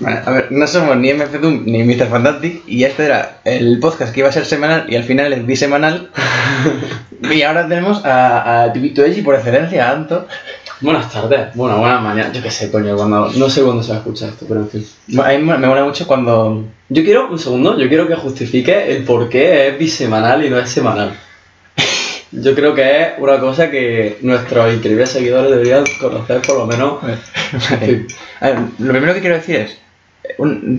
Vale, a ver, no somos ni MF Doom ni Mr. Fantastic y este era el podcast que iba a ser semanal y al final es bisemanal. y ahora tenemos a, a Tibito Eji por excelencia, a Anto. Buenas tardes, bueno, buenas mañanas, yo qué sé, coño, cuando, no sé cuándo se va a escuchar esto, pero en fin. A mí me me mola mucho cuando... Yo quiero, un segundo, yo quiero que justifique el por qué es bisemanal y no es semanal. Yo creo que es una cosa que nuestros increíbles seguidores deberían conocer por lo menos. A ver, lo primero que quiero decir es...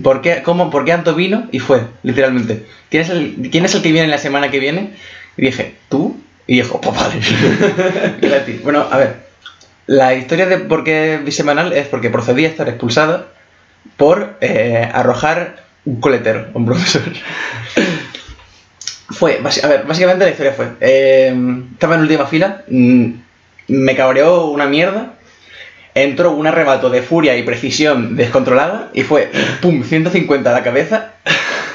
¿por, qué, cómo, ¿Por qué Anto vino? Y fue, literalmente. ¿Quién es, el, ¿Quién el que viene la semana que viene? Y dije, ¿tú? Y dijo, pues bueno, a ver. La historia de por qué bisemanal es porque procedí a estar expulsado por eh, arrojar un coletero a un profesor. fue, a ver, básicamente la historia fue, eh, estaba en última fila, mm, me cabreó una mierda, entró un arrebato de furia y precisión descontrolada y fue, pum, 150 a la cabeza.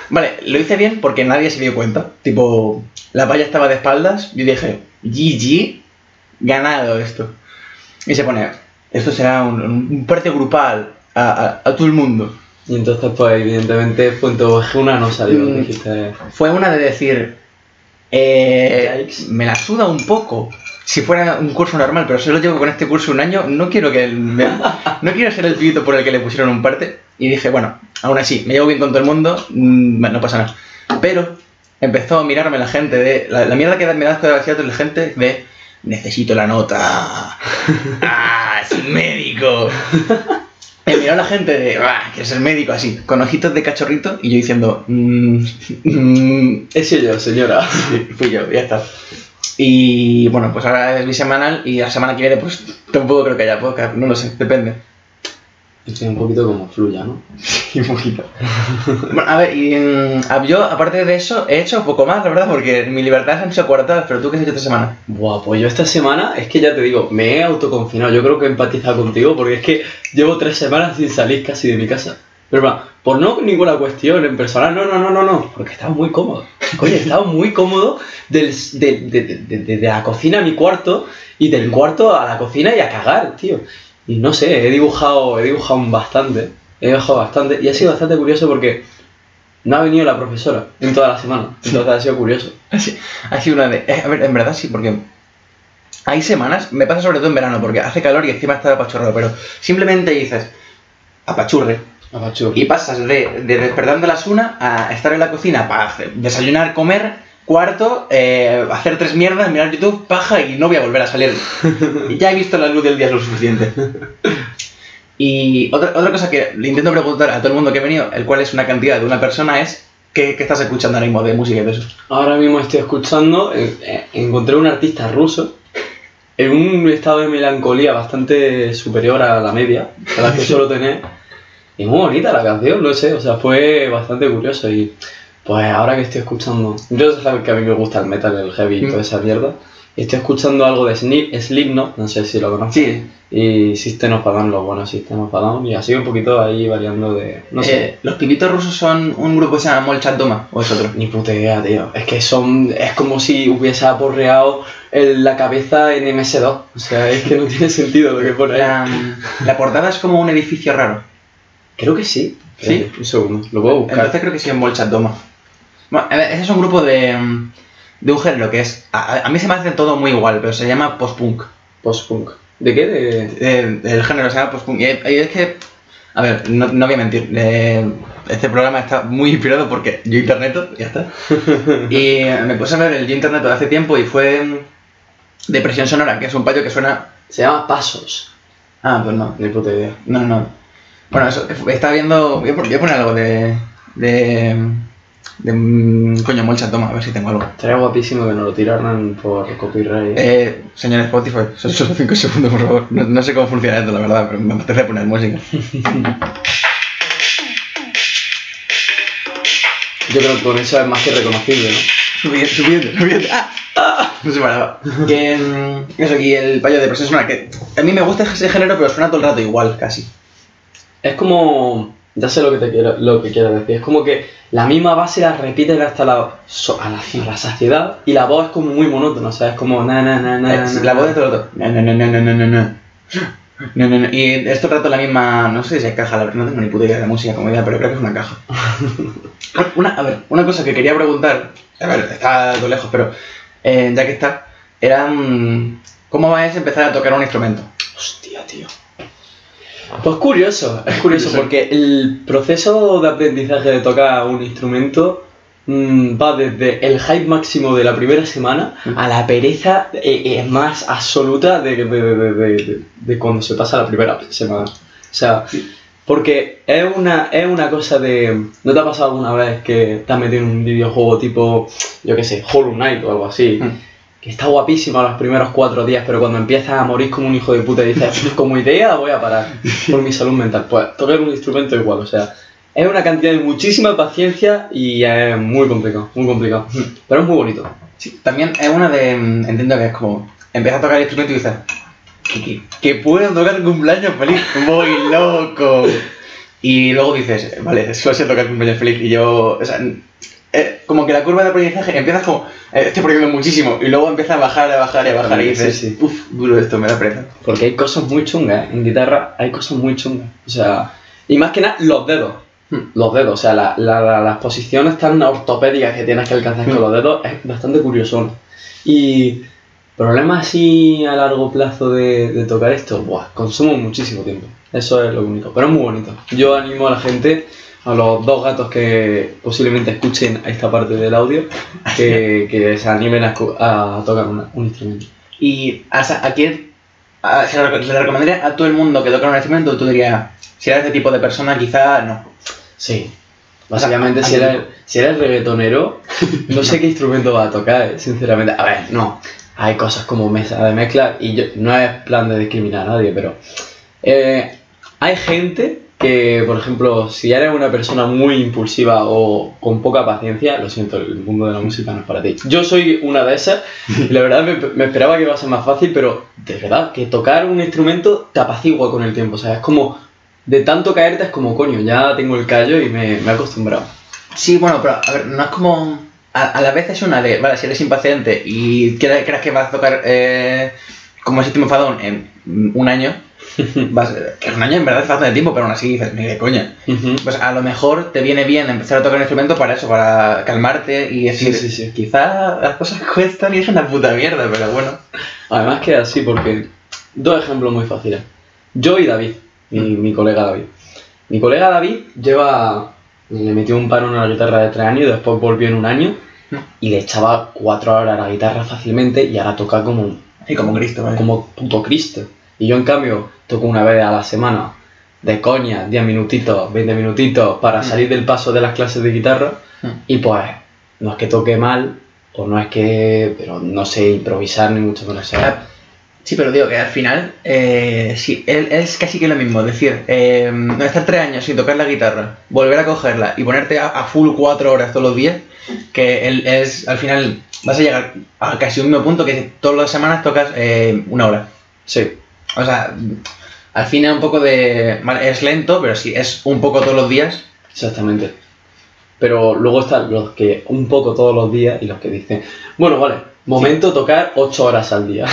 Vale, lo hice bien porque nadie se dio cuenta. Tipo, la valla estaba de espaldas y dije, GG, ganado esto. Y se pone, esto será un, un parte grupal a, a- a todo el mundo. Y entonces, pues, evidentemente, Punto una no salió, Mm. dijiste. Fue una de decir, eh, me la suda un poco. Si fuera un curso normal, pero solo llevo con este curso un año, no quiero que me- no quiero ser el pibito por el que le pusieron un parte. Y dije, bueno, aún así, me llevo bien con todo el mundo, mm, bueno, no pasa nada. Pero empezó a mirarme la gente de. La, la mierda que me da de la la gente de. Necesito la nota. ¡Ah! ¡Es un médico! Me miró la gente de. ¡Ah! ¿Quieres ser médico? Así, con ojitos de cachorrito. Y yo diciendo. "Mm, mm, He sido yo, señora. Sí, fui yo, ya está. Y bueno, pues ahora es bisemanal y la semana que viene pues tampoco creo que haya podcast, no lo sé, depende. Estoy un poquito como fluya, ¿no? Y un poquito. bueno, a ver, y mm, yo aparte de eso he hecho poco más, la verdad, porque mi libertad han sido coartadas, pero tú qué has hecho esta semana. Buah, pues yo esta semana, es que ya te digo, me he autoconfinado. Yo creo que he empatizado contigo porque es que llevo tres semanas sin salir casi de mi casa. Pero bueno, por no ninguna cuestión en personal, no, no, no, no, no, porque estaba muy cómodo. Coño, estaba muy cómodo del, de, de- de- de- de la cocina a mi cuarto y del cuarto a la cocina y a cagar, tío. Y no sé, he dibujado, he dibujado bastante, he dibujado bastante y ha sido bastante curioso porque no ha venido la profesora en toda la semana. Entonces ha sido curioso. Sí, ha sido una de... eh, a ver, en verdad sí, porque hay semanas, me pasa sobre todo en verano, porque hace calor y encima está apachurrado, pero simplemente dices, apachurre, Apachu. Y pasas de, de despertar de las una a estar en la cocina para hacer- desayunar, comer, cuarto, eh, hacer tres mierdas, mirar YouTube, paja y no voy a volver a salir. Ya he visto la luz del día lo suficiente. Y otra, otra cosa que le intento preguntar a todo el mundo que ha venido, el cual es una cantidad de una persona, es ¿qué, qué estás escuchando ahora mismo de música y de eso? Ahora mismo estoy escuchando, eh, eh, encontré un artista ruso en un estado de melancolía bastante superior a la media, a la que suelo tener. Y muy bonita la canción, no sé, o sea, fue bastante curioso y pues ahora que estoy escuchando, yo sabes que a mí me gusta el metal, el heavy y toda esa mierda, y estoy escuchando algo de Slip- Slipknot, no sé si lo conoces, Sí, y System of a Down, los buenos System of a Down, y así un poquito ahí variando de, no sé, eh, los pibitos rusos son un grupo que se llama Molchat Doma, o es otro. Ni puta idea, tío. Es que son. Es como si hubiese aporreado el- la cabeza en MS2. O sea, es que no tiene sentido lo que pone ahí. La, la portada es como un edificio raro. Creo que sí. ¿Sí? Eh, un segundo. Lo puedo buscar. Entonces creo que sí en Molchat Doma. Bueno, ese es un grupo de, mm, de un género que es. A, a- mí se me hace todo muy igual, pero se llama post-punk. Post-punk. ¿De qué? De... Eh, el género se llama post-punk. Y, y es que. A ver, no, no voy a mentir. eh, este programa está muy inspirado porque yo interneto, ya está. Y me puse a ver el yo interneto de hace tiempo y fue. mm, Depresión Sonora, que es un payo que suena. Se llama Pasos. Ah, pues no. Ni puta idea. No, no, no. Bueno, eso, estaba viendo. Voy a, poner algo de. de. de. mm, coño, Molchat Doma, a ver si tengo algo. Estaría guapísimo que nos lo tiraran por copyright. Eh, señor Spotify, son solo 5 segundos, por favor. No, no sé cómo funciona esto, la verdad, pero me apetece poner música. Yo creo que con eso es más que reconocible, ¿no? Subiendo, subiendo, subiendo. ¡Ah! ¡Ah! No se paraba. Que, mm, eso aquí, el payo de suena que a mí me gusta ese género, pero suena todo el rato igual, casi. Es como. Ya sé lo que te quiero, lo que quiero decir. Es como que la misma base la repiten hasta la, so- a la, a la saciedad y la voz es como muy monótona. O sea, es como na na na na. Na, la na. voz de todo el rato. No, no, no, no, no, no, no. No, no, no. Y esto trata la misma. No sé si es caja, la verdad, no tengo ni puta idea de la música como idea, pero creo que es una caja. una, a ver, una cosa que quería preguntar. A ver, está todo lejos, pero eh, ya que está, era. mm, ¿Cómo vas a empezar a tocar un instrumento? Hostia, tío. Pues curioso, es curioso Curioso. porque el proceso de aprendizaje de tocar un instrumento mm, va desde el hype máximo de la primera semana a la pereza eh, eh, más absoluta de, de- de- de- de- de cuando se pasa la primera semana. O sea, porque es una, es una cosa de... ¿No te ha pasado alguna vez que te has metido en un videojuego tipo, yo qué sé, Hollow Knight o algo así? Mm. Que está guapísimo los primeros cuatro días, pero cuando empiezas a morir como un hijo de puta y dices, como idea voy a parar por mi salud mental. Pues tocar un instrumento igual, o sea, es una cantidad de muchísima paciencia y es muy complicado, muy complicado. Pero es muy bonito. Sí, también es una de. mm, Entiendo que es como. Empiezas a tocar el instrumento y dices. Que, que, que puedo tocar cumpleaños feliz, voy loco. Y luego dices, vale, solo sé tocar cumpleaños feliz. Y yo. O sea, eh, como que la curva de aprendizaje empiezas como. eh, estoy aprendiendo muchísimo. Y luego empieza a bajar, a bajar, a bajar. Y Sí, dices, sí. uff, duro esto, me da pereza. Porque hay cosas muy chungas, en guitarra hay cosas muy chungas. O sea, y más que nada los dedos. Hmm. Los dedos, o sea, la- la- la- las posiciones tan ortopédicas que tienes que alcanzar con Hmm. los dedos es bastante curioso. Y problemas así a largo plazo de, de tocar esto, buah, consumo muchísimo tiempo. Eso es lo único, pero es muy bonito. Yo animo a la gente, a los dos gatos que posiblemente escuchen esta parte del audio, que, que se animen a, a tocar una- un instrumento. Y o sea, a quién. a- ¿Se le recomendaría a todo el mundo que tocara un instrumento? Tú dirías, si eres ese tipo de persona, quizá no. Sí. Básicamente, O sea, si a eres, si eres reggaetonero, no sé qué instrumento vas a tocar, eh, sinceramente. A ver, no. Hay cosas como mesa de mezcla y yo, no es plan de discriminar a nadie, pero eh, hay gente que, por ejemplo, si eres una persona muy impulsiva o con poca paciencia, lo siento, el mundo de la música no es para ti. Yo soy una de esas y la verdad me, me esperaba que iba a ser más fácil, pero de verdad que tocar un instrumento te apacigua con el tiempo, o sea, es como de tanto caerte es como coño, ya tengo el callo y me, me he acostumbrado. Sí, bueno, pero a ver, no es como. A, a la vez es una de, vale, si eres impaciente y crees, que vas a tocar eh, como te enfadón en un año, vas, que un año en verdad es falta de tiempo, pero aún así dices, ni de coña. Pues a lo mejor te viene bien empezar a tocar un instrumento para eso, para calmarte y decir, Sí, sí, sí. quizá las cosas cuestan y es una puta mierda, pero bueno. Además que así, porque dos ejemplos muy fáciles. Yo y David, mi, mi colega David. Mi colega David lleva, le metió un paro en la guitarra de tres años y después volvió en un año y le echaba cuatro horas a la guitarra fácilmente y ahora toca como, Y como Cristo, ¿vale? como puto Cristo. Y yo en cambio toco una vez a la semana de coña, 10 minutitos, 20 minutitos para Mm. salir del paso de las clases de guitarra Mm. y pues no es que toque mal o no es que, pero no sé improvisar ni mucho menos. sea, Sí, pero digo que al final, eh, sí, él, es casi que lo mismo. Es decir, eh, no estar tres años sin tocar la guitarra, volver a cogerla y ponerte a, a full cuatro horas todos los días, que él es, al final, vas a llegar a casi un mismo punto que todas las semanas tocas eh, una hora. Sí, O sea, al fin es un poco de... es lento, pero sí, es un poco todos los días. exactamente. Pero luego están los que un poco todos los días y los que dicen, bueno, vale, momento tocar 8 horas al día.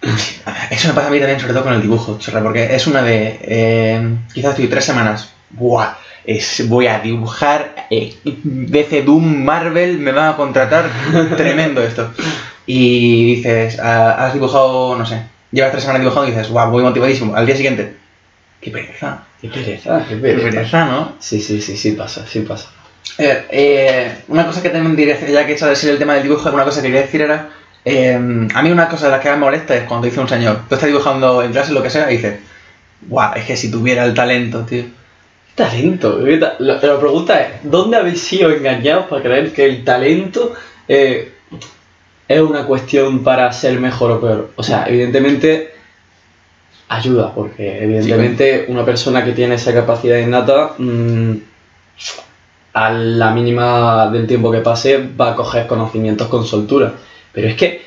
Eso me pasa a mí también, sobre todo con el dibujo, chorra, porque es una de. eh, quizás estoy tres semanas. ¡Buah! Es, voy a dibujar eh, DC Doom Marvel, me van a contratar. Tremendo esto. Y dices, ah, has dibujado, no sé, llevas tres semanas dibujando y dices, ¡guau! Voy motivadísimo. Al día siguiente, ¡qué pereza! Qué pereza, qué ¡Qué pereza. pereza, ¿no? Sí, sí, sí, sí pasa, sí pasa. Eh, eh, una cosa que también diré, ya que he echado decir el tema del dibujo, una cosa que quería decir era, eh, a mí una cosa de las que me molesta es cuando dice un señor, tú estás dibujando en clase lo que sea y dices, guau, es que si tuviera el talento, tío. Talento. ¿qué ta- La, la pregunta es, ¿dónde habéis sido engañados para creer que el talento eh, es una cuestión para ser mejor o peor? O sea, evidentemente ayuda, porque evidentemente una persona que tiene esa capacidad innata, mm, a la mínima del tiempo que pase, va a coger conocimientos con soltura. Pero es que,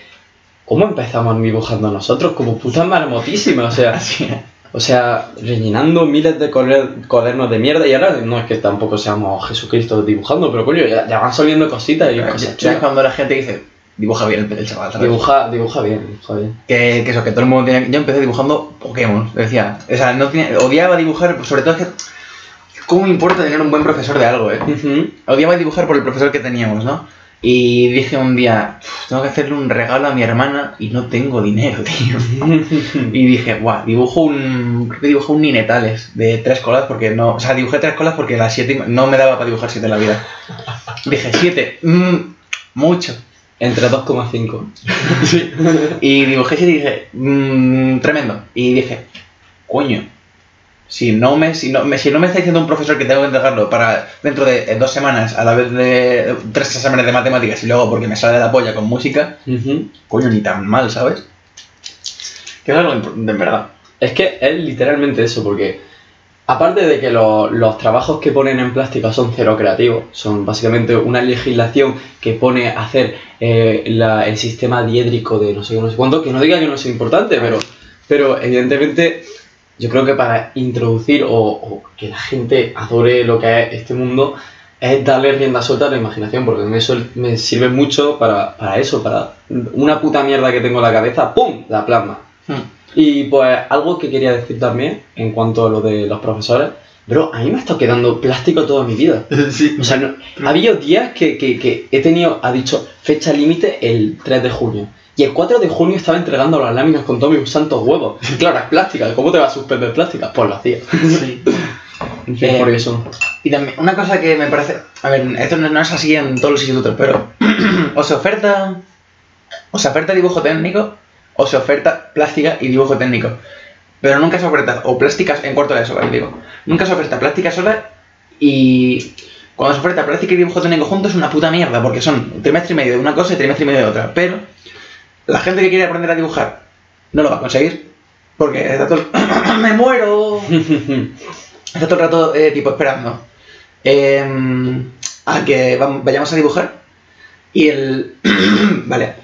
¿cómo empezamos dibujando nosotros? Como putas marmotísimas, o sea... O sea, rellenando miles de cuader- cuadernos de mierda y ahora no es que tampoco seamos Jesucristo dibujando, pero coño, ya, ya van saliendo cositas y Ya- cosas ya es chulas. cuando la gente dice, dibuja bien el, el chaval, ¿sabes? Dibuja, dibuja bien, dibuja bien. Que, que eso, que todo el mundo tiene... Yo empecé dibujando Pokémon, decía. O sea, no tenía- odiaba dibujar, sobre todo es que... ¿Cómo me importa tener un buen profesor de algo, eh? Odiaba dibujar por el profesor que teníamos, ¿no? Y dije un día, "Uf, tengo que hacerle un regalo a mi hermana y no tengo dinero, tío. Y dije, guau, dibujo un. Creo que dibujo un Ninetales de tres colas porque no. O sea, dibujé tres colas porque las siete no me daba para dibujar siete en la vida. Dije, siete, mm, mucho. Entre 2,5. Y dibujé y dije, mmm, tremendo. Y dije, coño, si no me, si no me, si no me está diciendo un profesor que tengo que entregarlo para dentro de eh, dos semanas a la vez de tres exámenes de matemáticas y luego porque me sale de la polla con música, coño, ni tan mal, ¿sabes? Que es algo de verdad. Es que es literalmente eso, porque aparte de que lo- los trabajos que ponen en plástica son cero creativos, son básicamente una legislación que pone a hacer eh, la- el sistema diédrico de no sé no sé cuánto, que no diga que no sea importante, pero, pero evidentemente yo creo que para introducir o, que la gente adore lo que es este mundo es darle rienda suelta a la imaginación, porque eso me sirve mucho para, para eso, para una puta mierda que tengo en la cabeza, ¡pum! La plasma. Y pues algo que quería decir también en cuanto a lo de los profesores, bro, a mí me ha estado quedando plástico toda mi vida. Sí. O sea, no- ha habido días que, que- que he tenido, ha dicho, fecha límite el 3 de junio. Y el 4 de junio estaba entregando las láminas con todos mis santos huevos. Claro, es plástica, ¿cómo te va a suspender plástica? Pues lo hacía. Sí. Eh, por eso. Y también, una cosa que me parece. A ver, esto no, no es así en todos los institutos, pero. o se oferta. O se oferta dibujo técnico, o se oferta plástica y dibujo técnico. Pero nunca se oferta, o plásticas en cuarto de eso. Digo. Nunca se oferta plástica sola y. Cuando se oferta plástica y dibujo técnico juntos es una puta mierda, porque son trimestre y medio de una cosa y trimestre y medio de otra. Pero la gente que quiere aprender a dibujar no lo va a conseguir, porque está todo. el- ¡Me muero! Está todo el rato eh, tipo esperando em, a que vayamos a dibujar y el... vale,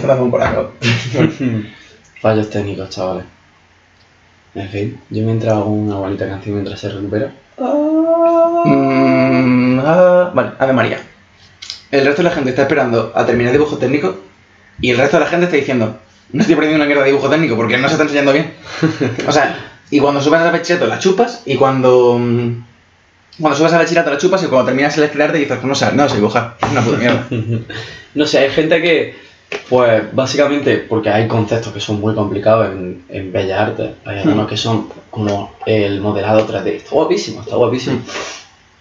tomarme un polaco. Fallos técnicos, chavales. En fin, yo mientras hago una bonita canción mientras se recupera. Mm, ah, vale, Ave María. El resto de la gente está esperando a terminar dibujo técnico y el resto de la gente está diciendo no estoy aprendiendo una mierda de dibujo técnico porque no se está enseñando bien. O sea, y cuando subes al bachillerato la chupas y cuando... mm, Cuando subes al bachillerato la chupas y cuando terminas el escalarte dices, pues no sé, no sé dibujar, es una puta mierda. No sé, hay gente que, pues básicamente, porque hay conceptos que son muy complicados en, en Bellas Artes, hay algunos que son como el modelado 3D. Está guapísimo, está guapísimo.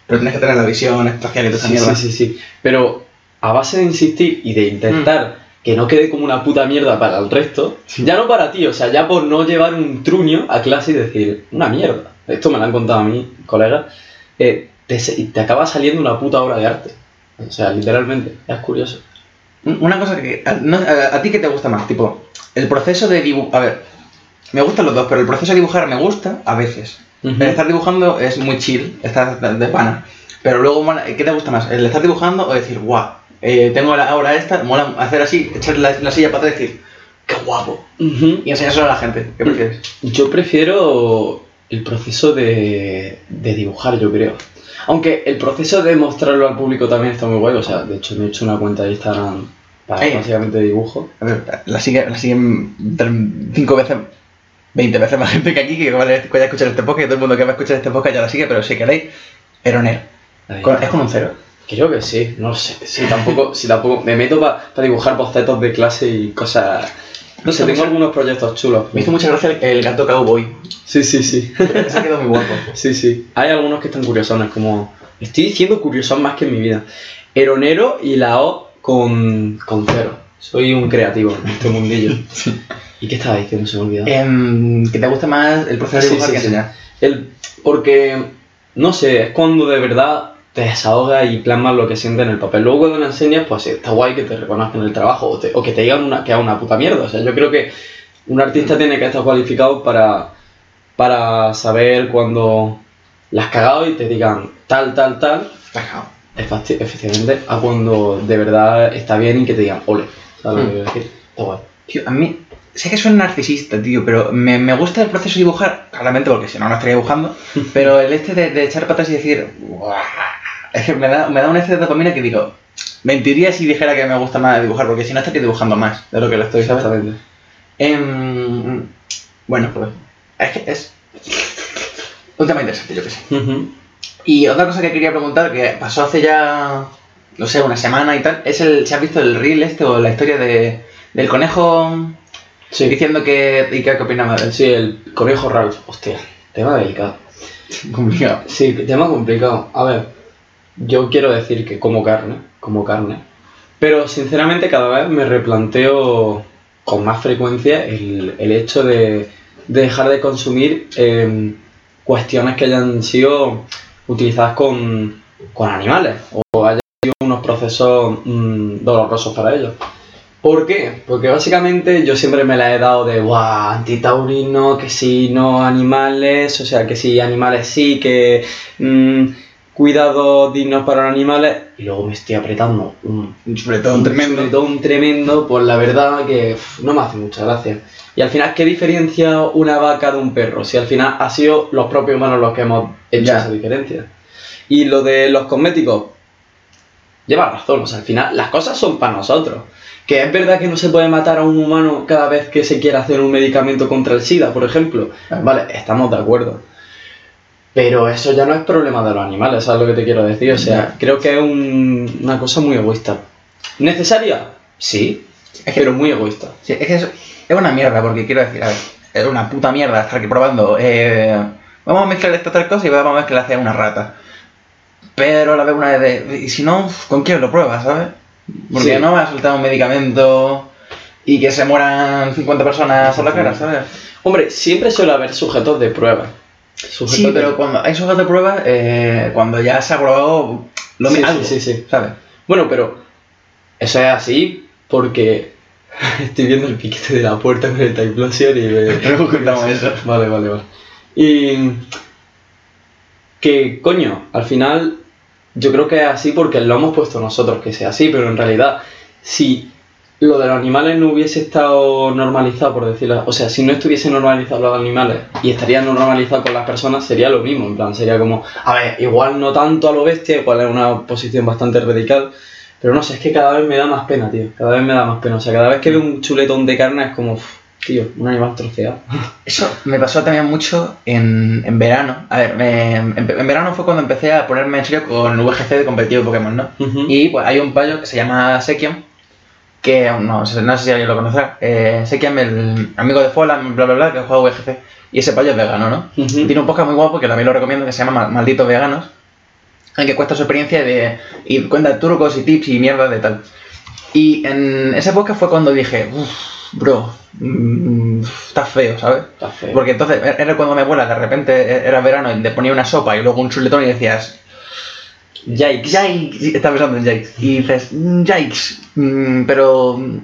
Pero tienes que tener la visión espacial y toda esa Sí, mierda. sí, sí, sí. Pero a base de insistir y de intentar que no quede como una puta mierda para el resto, ya no para ti, o sea, ya por no llevar un truño a clase y decir, una mierda. Esto me lo han contado a mí, colegas. eh, te, te acaba saliendo una puta obra de arte. O sea, literalmente, es curioso. Una cosa que. A, no- a- a ti que te gusta más, tipo, el proceso de dibujar. A ver, me gustan los dos, pero el proceso de dibujar me gusta a veces. El estar dibujando es muy chill, estar de pana. Pero luego, ¿qué te gusta más? ¿El estar dibujando o decir, guau, eh, tengo la obra esta, mola hacer así, echar la, la silla para atrás y decir, qué guapo? Y enseñárselo a la gente. ¿Qué prefieres? Yo prefiero el proceso de, de dibujar, yo creo. Aunque el proceso de mostrarlo al público también está muy guay. O sea, de hecho me he hecho una cuenta de Instagram para básicamente dibujo. A ver, la sigue, la siguen cinco veces, 20 veces más gente que aquí que vaya a escuchar este podcast y todo el mundo que va a escuchar este podcast ya la sigue, pero si queréis, Eronero. Con- es con un cero. Creo que sí, no sé. Sí, tampoco, sí, tampoco. Me meto para dibujar bocetos de clase y cosas. No sé, tengo algunos proyectos chulos. Me hizo mucha gracia el, el gato cowboy. Sí, sí, sí. Se ha quedado muy guapo. Sí, sí. Hay algunos que están curiosones, como. Estoy diciendo curiosos más que en mi vida. Eronero y la O con, con cero. Soy un creativo en este mundillo. ¿Y qué estaba diciendo? Se me olvidó. Em, ¿Que te gusta más el proceso de Sí, dibujar sí, que sí. enseñar? El, porque, no sé, es cuando de verdad te desahogas y plasmas lo que sientes en el papel. Luego cuando lo enseñas, pues sí, está guay que te reconozcan el trabajo o, te- o que te digan una, que es una puta mierda. O sea, yo creo que un artista tiene que estar cualificado para, para saber cuando la has cagado y te digan tal, tal, tal, efecti- efectivamente, a cuando de verdad está bien y que te digan, ole. ¿Sabes lo que decir? Está guay. Tío, a mí, sé que soy narcisista, tío, pero me, me gusta el proceso de dibujar, claramente porque si no, no estaría dibujando, pero el este de, de echar patas y decir, "Guau, Es que me da, me da un exceso de dopamina que digo, mentiría si dijera que me gusta más dibujar, porque si no estaría dibujando más de lo que lo estoy, ¿sabes? Em, bueno, pues es que es un tema interesante, yo que sé. Y otra cosa que quería preguntar, que pasó hace ya, no sé, una semana y tal, es el, si has visto el reel este o la historia de, del conejo Sí. diciendo que, y qué, qué opinaba de él. Sí, el conejo Ralph. Hostia, tema delicado. Complicado. Sí, tema complicado. A ver, yo quiero decir que como carne, como carne. Pero sinceramente cada vez me replanteo con más frecuencia el, el hecho de, de dejar de consumir eh, cuestiones que hayan sido utilizadas con, con animales o hayan sido unos procesos mm, dolorosos para ellos. ¿Por qué? Porque básicamente yo siempre me la he dado de, guau, antitaurino, que sí, no animales, o sea, que sí, animales sí, que mm, cuidados dignos para los animales, y luego me estoy apretando un, todo un tremendo. un tremendo, pues la verdad que no me hace mucha gracia. Y al final, ¿qué diferencia una vaca de un perro? Si al final ha sido los propios humanos los que hemos hecho Ya. esa diferencia. Y lo de los cosméticos, lleva razón, o sea, al final las cosas son para nosotros. Que es verdad que no se puede matar a un humano cada vez que se quiera hacer un medicamento contra el SIDA, por ejemplo. Vale, estamos de acuerdo. Pero eso ya no es problema de los animales, ¿sabes lo que te quiero decir? O sea, creo que es un- una cosa muy egoísta. ¿Necesaria? Sí, Es que- pero muy egoísta. Sí, es que es, es una mierda, porque quiero decir, a ver, es una puta mierda estar aquí probando. eh, vamos a mezclar estas tres cosas y vamos a mezclar hacia una rata. Pero a la vez una de. Y si no, ¿con quién lo pruebas, sabes? Porque Sí. no vas a soltar un medicamento y que se mueran 50 personas por la cara, ¿sabes? Hombre, siempre suele haber sujetos de prueba. Sí, de- pero cuando hay sujetos de prueba, eh, cuando ya se ha probado lo Sí, mi- sí, algo, sí, sí. ¿sabes? Bueno, pero eso es así porque estoy viendo el piquete de la puerta con el Typlosion y me... Luego contamos eso. Vale, vale, vale. Y que, coño, al final yo creo que es así porque lo hemos puesto nosotros que sea así, pero en realidad si lo de los animales no hubiese estado normalizado, por decirlo, o sea, si no estuviese normalizado los animales y estaría normalizado con las personas, sería lo mismo, en plan, sería como, a ver, igual no tanto a lo bestia, igual es una posición bastante radical, pero no sé, es que cada vez me da más pena, tío, cada vez me da más pena, o sea, cada vez que veo un chuletón de carne es como, "Uf, tío, un animal troceado. Eso me pasó también mucho en, en verano. A ver, me- en, en verano fue cuando empecé a ponerme en serio con VGC de competitivo de Pokémon, ¿no? Y pues hay un payo que se llama Sekiam, que no, sé- no sé si alguien lo conocerá. Eh, Sekiam, el amigo de Folan, bla bla bla, que juega VGC. Y ese payo es vegano, ¿no? Y tiene un podcast muy guapo que también lo recomiendo que se llama Ma- Malditos Veganos, en que cuesta su experiencia de, y cuenta trucos y tips y mierdas de tal. Y en ese podcast fue cuando dije, uff, bro, mm, está feo, ¿sabes? Está feo. Porque entonces era cuando mi abuela de repente era verano y te ponía una sopa y luego un chuletón y decías, Yikes. Yikes, estaba pensando en Yikes. Y dices, "Mm, Yikes, mm, pero mm,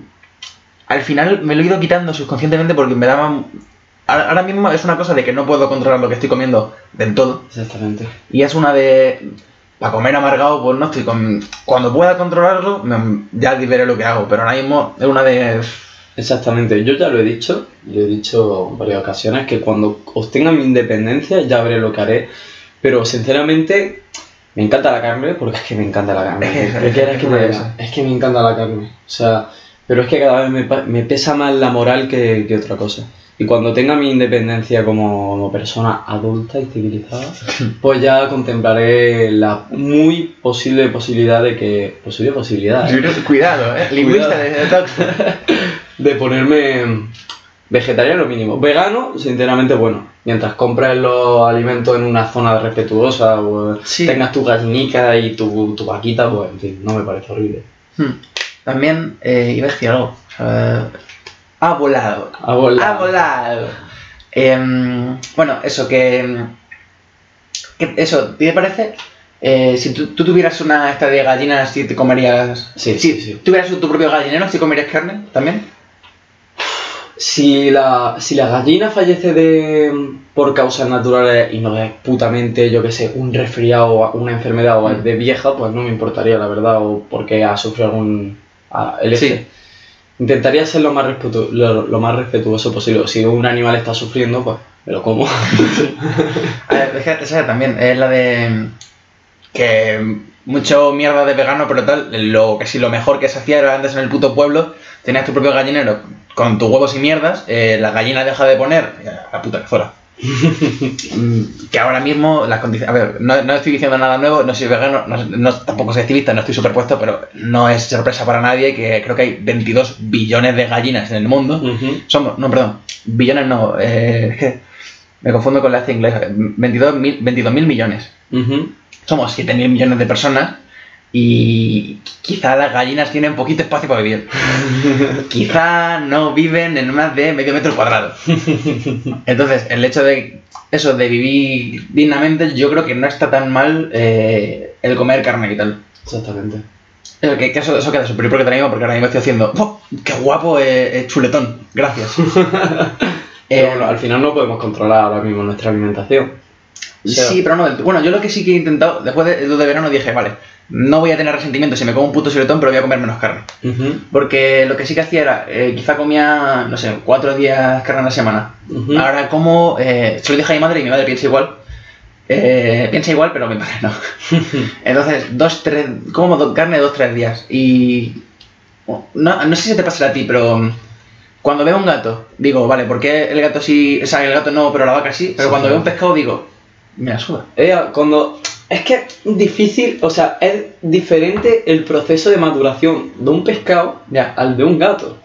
al final me lo he ido quitando subconscientemente porque me daba... Ahora mismo es una cosa de que no puedo controlar lo que estoy comiendo del todo. Exactamente. Y es una de... Para comer amargado, pues no estoy con... Cuando pueda controlarlo, ya veré lo que hago. Pero ahora mismo es una de... Exactamente, yo ya lo he dicho, lo he dicho en varias ocasiones, que cuando obtenga mi independencia ya veré lo que haré, pero sinceramente me encanta la carne, porque es que me encanta la carne. Es que- ¿Qué quieres es que esas. Es que me encanta la carne, o sea, pero es que cada vez me, me pesa más la moral que, que otra cosa. Y cuando tenga mi independencia como, como persona adulta y civilizada, pues ya contemplaré la muy posible posibilidad de que... Posible posibilidad, ¿eh? Cuidado, ¿eh? Lingüista de, de ponerme vegetariano mínimo. Vegano, sinceramente, bueno, mientras compres los alimentos en una zona respetuosa o Sí. tengas tu gallinica y tu, tu vaquita, pues en fin, no me parece horrible. Hmm. También eh, iba a decir algo. sea, ha volado. Ha volado. Ha volado. Em, bueno, eso que, que- Eso, ¿qué te parece? Eh, si tú, tú tuvieras una esta de gallinas, si te comerías. Sí, sí, sí. tuvieras tu propio gallinero, si comerías carne también. Si la, si la gallina fallece de, por causas naturales y no es putamente, yo que sé, un resfriado o una enfermedad o es de vieja, pues no me importaría, la verdad, o porque ha sufrido algún ah, LF. Sí. Intentaría ser lo más, respetu- lo, lo más respetuoso posible. Si un animal está sufriendo, pues me lo como. A ver, es que esa también es la de. Que mucho mierda de vegano, pero tal, lo que sí lo mejor que se hacía era antes en el puto pueblo, tenías tu propio gallinero con tus huevos y mierdas, eh, la gallina deja de poner, ya, la puta que fuera. Que ahora mismo las condiciones. A ver, no, no estoy diciendo nada nuevo, no soy vegano, no, no- tampoco soy activista, no estoy superpuesto, pero no es sorpresa para nadie que creo que hay 22 billones de gallinas en el mundo. Somos, no, perdón, billones no, eh, me confundo con la inglesa, 22 mil 22 mil millones. Somos 7 mil millones de personas y quizá las gallinas tienen poquito espacio para vivir. quizá no viven en más de medio metro cuadrado. Entonces, el hecho de eso, de vivir dignamente, yo creo que no está tan mal eh, el comer carne y tal. Exactamente. Eh, Que, que eso, eso queda superior porque ahora mismo, porque ahora mismo estoy haciendo, ¡Oh, ¡qué guapo eh, chuletón! Gracias. Pero Eh, bueno, al final no podemos controlar ahora mismo nuestra alimentación. O sea, sí, pero no. del- Bueno, yo lo que sí que he intentado, después de, de verano dije, vale, no voy a tener resentimiento si me como un puto chuletón, pero voy a comer menos carne. Porque lo que sí que hacía era, eh, quizá comía, no sé, cuatro días carne a la semana. Ahora como, eh, se lo dije a mi madre y mi madre piensa igual. Eh, piensa igual, pero mi padre no. Entonces, dos, tres, como do- carne dos, tres días. Y no, no sé si te pasará a ti, pero mm, cuando veo un gato, digo, vale, ¿por qué el gato sí, o sea, el gato no, pero la vaca sí? Pero Sí, cuando sí. veo un pescado digo, me la suda. Cuando es que es difícil, o sea, es diferente el proceso de maduración de un pescado Ya. al de un gato.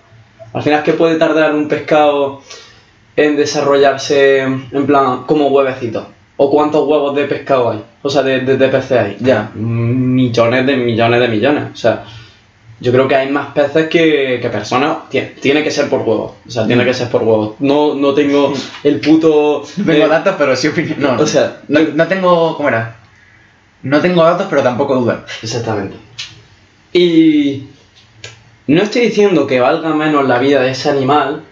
Al final, ¿qué puede tardar un pescado en desarrollarse en plan como huevecito? ¿O cuántos huevos de pescado hay? O sea, de, de, de peces hay. Ya. Millones de millones de millones. O sea, yo creo que hay más peces que, que personas. Tie- Tiene que ser por huevos. O sea, tiene que ser por huevos. No, no tengo el puto. No tengo eh, datos, pero sí opinión. No, o sea, no, no tengo, ¿cómo era? No tengo datos, pero tampoco dudas. Exactamente. Y no estoy diciendo que valga menos la vida de ese animal,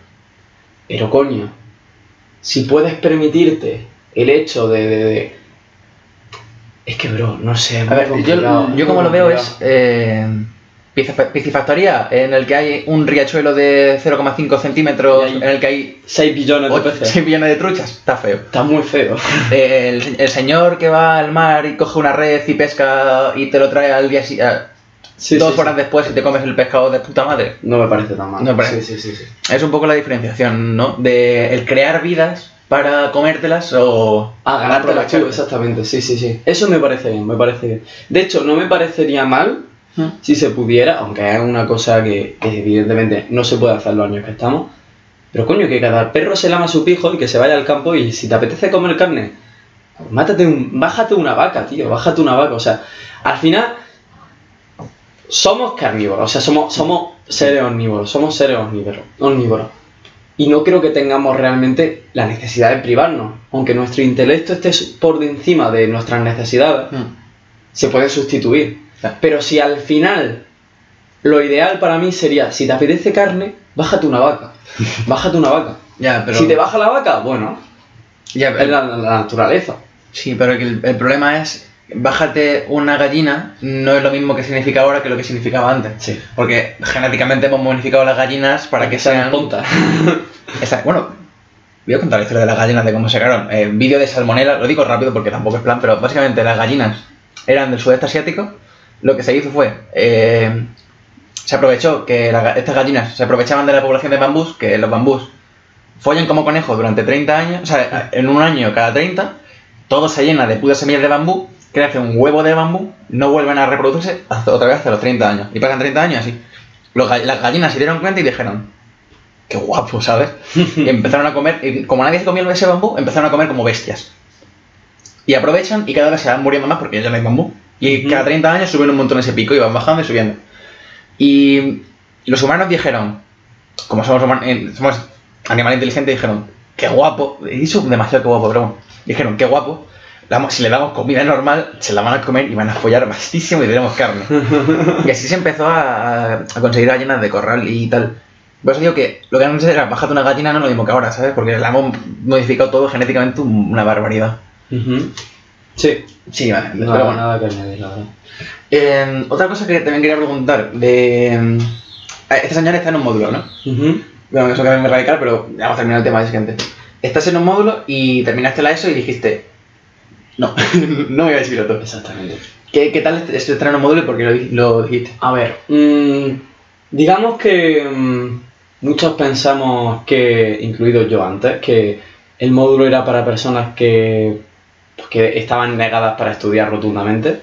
pero coño, si puedes permitirte el hecho de... de- de- Es que, bro, no sé. A ver, yo, yo como lo veo es eh, piscifactoría, en el que hay un riachuelo de 0,5 centímetros, en el que hay 6 billones de 8, peces. 6 millones de truchas, está feo. Está muy feo. El, el señor que va al mar y coge una red y pesca y te lo trae al día siguiente, Sí, dos sí, horas sí. después y te comes el pescado de puta madre. No me parece tan mal. No me parece. Sí, sí, sí, sí. Es un poco la diferenciación, ¿no? De el crear vidas para comértelas o Ah, ganártela tú, aprovechar. exactamente, sí, sí, sí. Eso me parece bien, me parece bien. De hecho, no me parecería mal ¿Mm? si se pudiera, aunque es una cosa que, que evidentemente no se puede hacer los años que estamos, pero coño, que cada perro se lama a su pijo y que se vaya al campo y si te apetece comer carne, pues mátate un, bájate una vaca, tío, bájate una vaca, o sea, al final somos carnívoros, o sea, somos, somos seres omnívoros, somos seres omnívoros, omnívoros. Y no creo que tengamos realmente la necesidad de privarnos, aunque nuestro intelecto esté por encima de nuestras necesidades, Mm. se puede sustituir. Pero si al final lo ideal para mí sería, si te apetece carne, bájate una vaca. Bájate una vaca. Ya, pero... Si te baja la vaca, bueno, ya, es la, la- la naturaleza. Sí, pero el, el problema es, bájate una gallina, no es lo mismo que significa ahora que lo que significaba antes. Sí. Porque genéticamente hemos modificado las gallinas para que sean... Esa- bueno, voy a contar la historia de las gallinas, de cómo se crearon. Eh, vídeo de salmonela, lo digo rápido porque tampoco es plan, pero básicamente las gallinas eran del sudeste asiático. Lo que se hizo fue, eh, se aprovechó que la estas gallinas se aprovechaban de la población de bambús, que los bambús follan como conejos durante 30 años, o sea, en un año cada 30, todo se llena de putas semillas de bambú, crece un huevo de bambú, no vuelven a reproducirse hasta otra vez hasta los 30 años. Y pasan 30 años así. Los las gallinas se dieron cuenta y dijeron, qué guapo, ¿sabes? Y empezaron a comer, y como nadie se comía ese bambú, empezaron a comer como bestias. Y aprovechan y cada vez se van muriendo más porque ya no hay bambú. Y Ujú. cada 30 años suben un montón ese pico y van bajando y subiendo. Y los humanos dijeron, como somos, human- eh, somos animales inteligentes, dijeron, qué guapo. Y eso demasiado que guapo, pero bueno. Dijeron, qué guapo. si le damos comida normal, se la van a comer y van a follar bastísimo y tenemos carne. y así se empezó a, a conseguir gallinas de corral y tal. Por eso digo que lo que antes era bajarte una gallina no es lo mismo que ahora, ¿sabes? Porque la hemos modificado todo genéticamente un- una barbaridad. Ujú. Sí, Sí, vale. no, pero bueno. nada que añadir, la verdad. Eh, otra cosa que también quería preguntar, de... eh, Este señor está en un módulo, ¿no? Bueno, eso que es muy radical, pero vamos a terminar el tema del siguiente. Estás en un módulo y terminaste la ESO y dijiste, no, no voy a decir otro. Exactamente. ¿Qué, qué tal este, este estrenar un módulo y por qué lo dijiste? A ver, mm, digamos que mm, muchos pensamos que, incluido yo antes, que el módulo era para personas que, pues, que estaban negadas para estudiar rotundamente.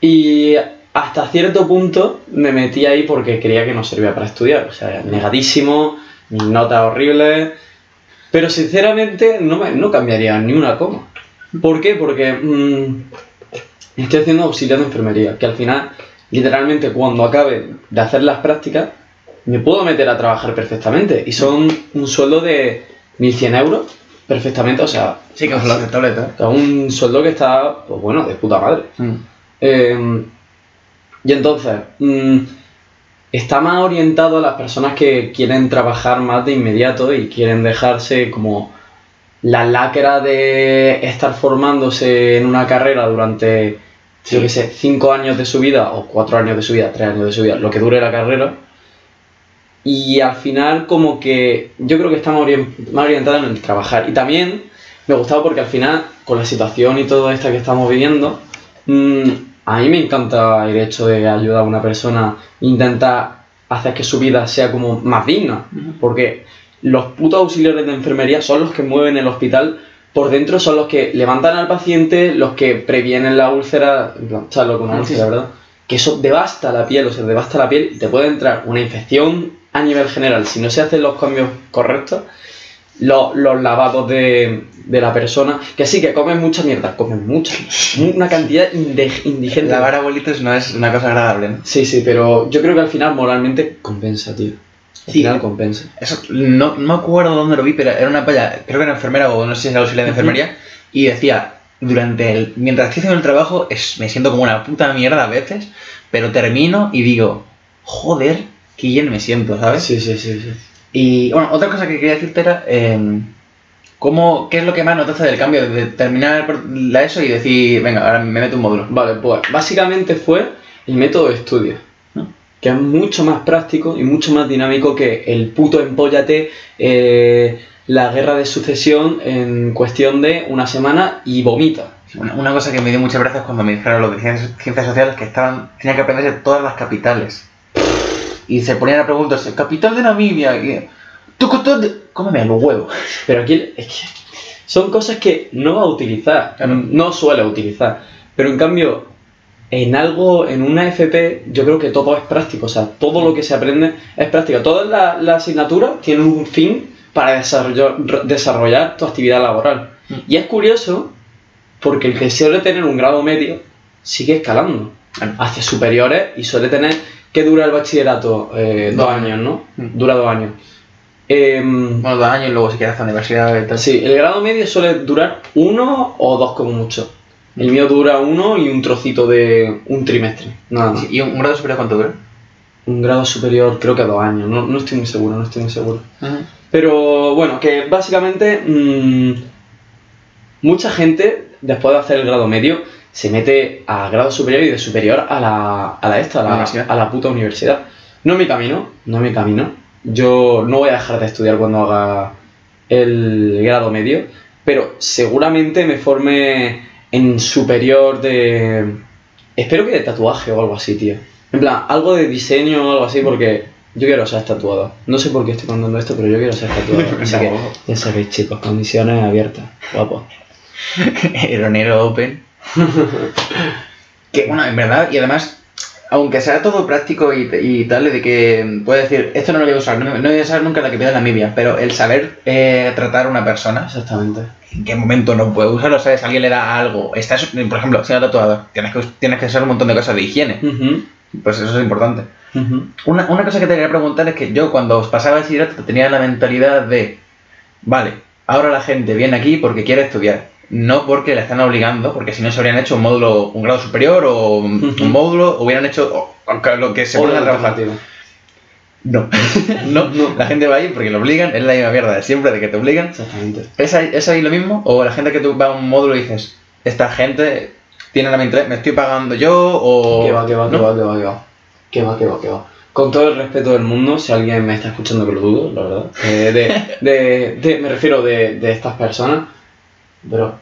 Y hasta cierto punto me metí ahí porque creía que no servía para estudiar. O sea, negadísimo, notas horribles. Pero sinceramente no, me, no cambiaría ni una coma. ¿Por qué? Porque mm, estoy haciendo auxiliar de enfermería, que al final, literalmente, cuando acabe de hacer las prácticas, me puedo meter a trabajar perfectamente. Y son un sueldo de 1.100 euros, perfectamente. O sea, Sí, que es un sueldo que está, pues bueno, de puta madre. Mm. Eh, y entonces, mm, está más orientado a las personas que quieren trabajar más de inmediato y quieren dejarse como la lacra de estar formándose en una carrera durante, yo qué sé, cinco años de su vida, o cuatro años de su vida, tres años de su vida, lo que dure la carrera. Y al final, como que yo creo que está más, orien- más orientado en el trabajar. Y también me gustaba porque al final, con la situación y todo esta que estamos viviendo, mm, a mí me encanta el hecho de ayudar a una persona, intentar hacer que su vida sea como más digna. Porque los putos auxiliares de enfermería son los que mueven el hospital por dentro, son los que levantan al paciente, los que previenen la úlcera, ¿sabes lo que una úlcera, verdad? Que eso devasta la piel, o sea, devasta la piel y te puede entrar una infección a nivel general si no se hacen los cambios correctos. Los, los lavados de, de la persona, que sí, que comen mucha mierda, comen mucha, una cantidad indigente. Lavar abuelitos no es una cosa agradable, ¿no? Sí, sí, pero yo creo que al final moralmente compensa, tío. Al Sí. final compensa. Eso, no, no me acuerdo dónde lo vi, pero era una palla, creo que era enfermera o no sé si era auxiliar de enfermería, y decía, durante el, mientras estoy haciendo el trabajo, es, me siento como una puta mierda a veces, pero termino y digo, joder, qué bien me siento, ¿sabes? Sí, sí, sí, sí. Y bueno, otra cosa que quería decirte era, eh, ¿cómo, ¿qué es lo que más notaste del cambio de terminar la ESO y decir, venga, ahora me meto un módulo? Vale, pues básicamente fue el método de estudio. ¿no? Que es mucho más práctico y mucho más dinámico que el puto empóllate, eh, la guerra de sucesión en cuestión de una semana y vomita. Una, una cosa que me dio muchas gracias cuando me dijeron los de ciencias, ciencias sociales que estaban, tenían que aprenderse todas las capitales. Y se ponían a preguntarse, capital de Namibia, y, ¿tú capital de-?" Cómeme los huevos. Pero aquí es que son cosas que no va a utilizar, Claro. no suele utilizar. Pero en cambio, en algo, en una FP, yo creo que todo es práctico. O sea, todo lo que se aprende es práctico. Todas las las asignaturas tienen un fin para desarrollar, desarrollar tu actividad laboral. Mm. Y es curioso porque el que suele tener un grado medio sigue escalando hacia superiores y suele tener que dura el bachillerato Eh, dos años, ¿no? Mm. Dura dos años. Em, Bueno, dos años y luego si quieres hacer universidad y tal. Sí, el grado medio suele durar uno o dos como mucho. El mío dura uno y un trocito de un trimestre, nada más. ¿Y un, grado superior cuánto dura? Un grado superior creo que dos años, no, no estoy muy seguro, no estoy muy seguro. Pero bueno, que básicamente mm, mucha gente después de hacer el grado medio se mete a grado superior y de superior a la, a la esta, a la, a la puta universidad. No es mi camino, no es mi camino. Yo no voy a dejar de estudiar cuando haga el grado medio, pero seguramente me forme en superior de... Espero que de tatuaje o algo así, tío. En plan, algo de diseño o algo así, porque yo quiero ser tatuado. No sé por qué estoy contando esto, pero yo quiero ser tatuado. Así que, ya sabéis, chicos, condiciones abiertas. Guapo. Eronero Open. que bueno, en verdad, y además, aunque sea todo práctico y, y tal, de que puedes decir, esto no lo voy a usar, no, no voy a usar nunca la que pide la Namibia, pero el saber eh, tratar a una persona, Exactamente. en qué momento no puede usarlo, ¿sabes? Alguien le da algo, estás, por ejemplo, siendo tatuador, tienes que, tienes que saber un montón de cosas de higiene, pues eso es importante. Una, una cosa que te quería preguntar es que yo cuando os pasaba el bachillerato tenía la mentalidad de, vale, ahora la gente viene aquí porque quiere estudiar, no porque le están obligando, porque si no se habrían hecho un módulo, un grado superior o un, módulo, hubieran hecho lo que se ponen a la trabajar. No. no, No. la gente va ahí porque lo obligan, es la misma mierda de siempre de que te obligan. Exactamente. ¿Es ahí, es ahí lo mismo? ¿O la gente que tú va a un módulo y dices, esta gente tiene la mentalidad, me estoy pagando yo o... Que va, que va, que va, que va, que va. Que va, que va, que va. Con todo el respeto del mundo, si alguien me está escuchando que lo dudo, la verdad. eh, de, de, de- me refiero de, de estas personas. Pero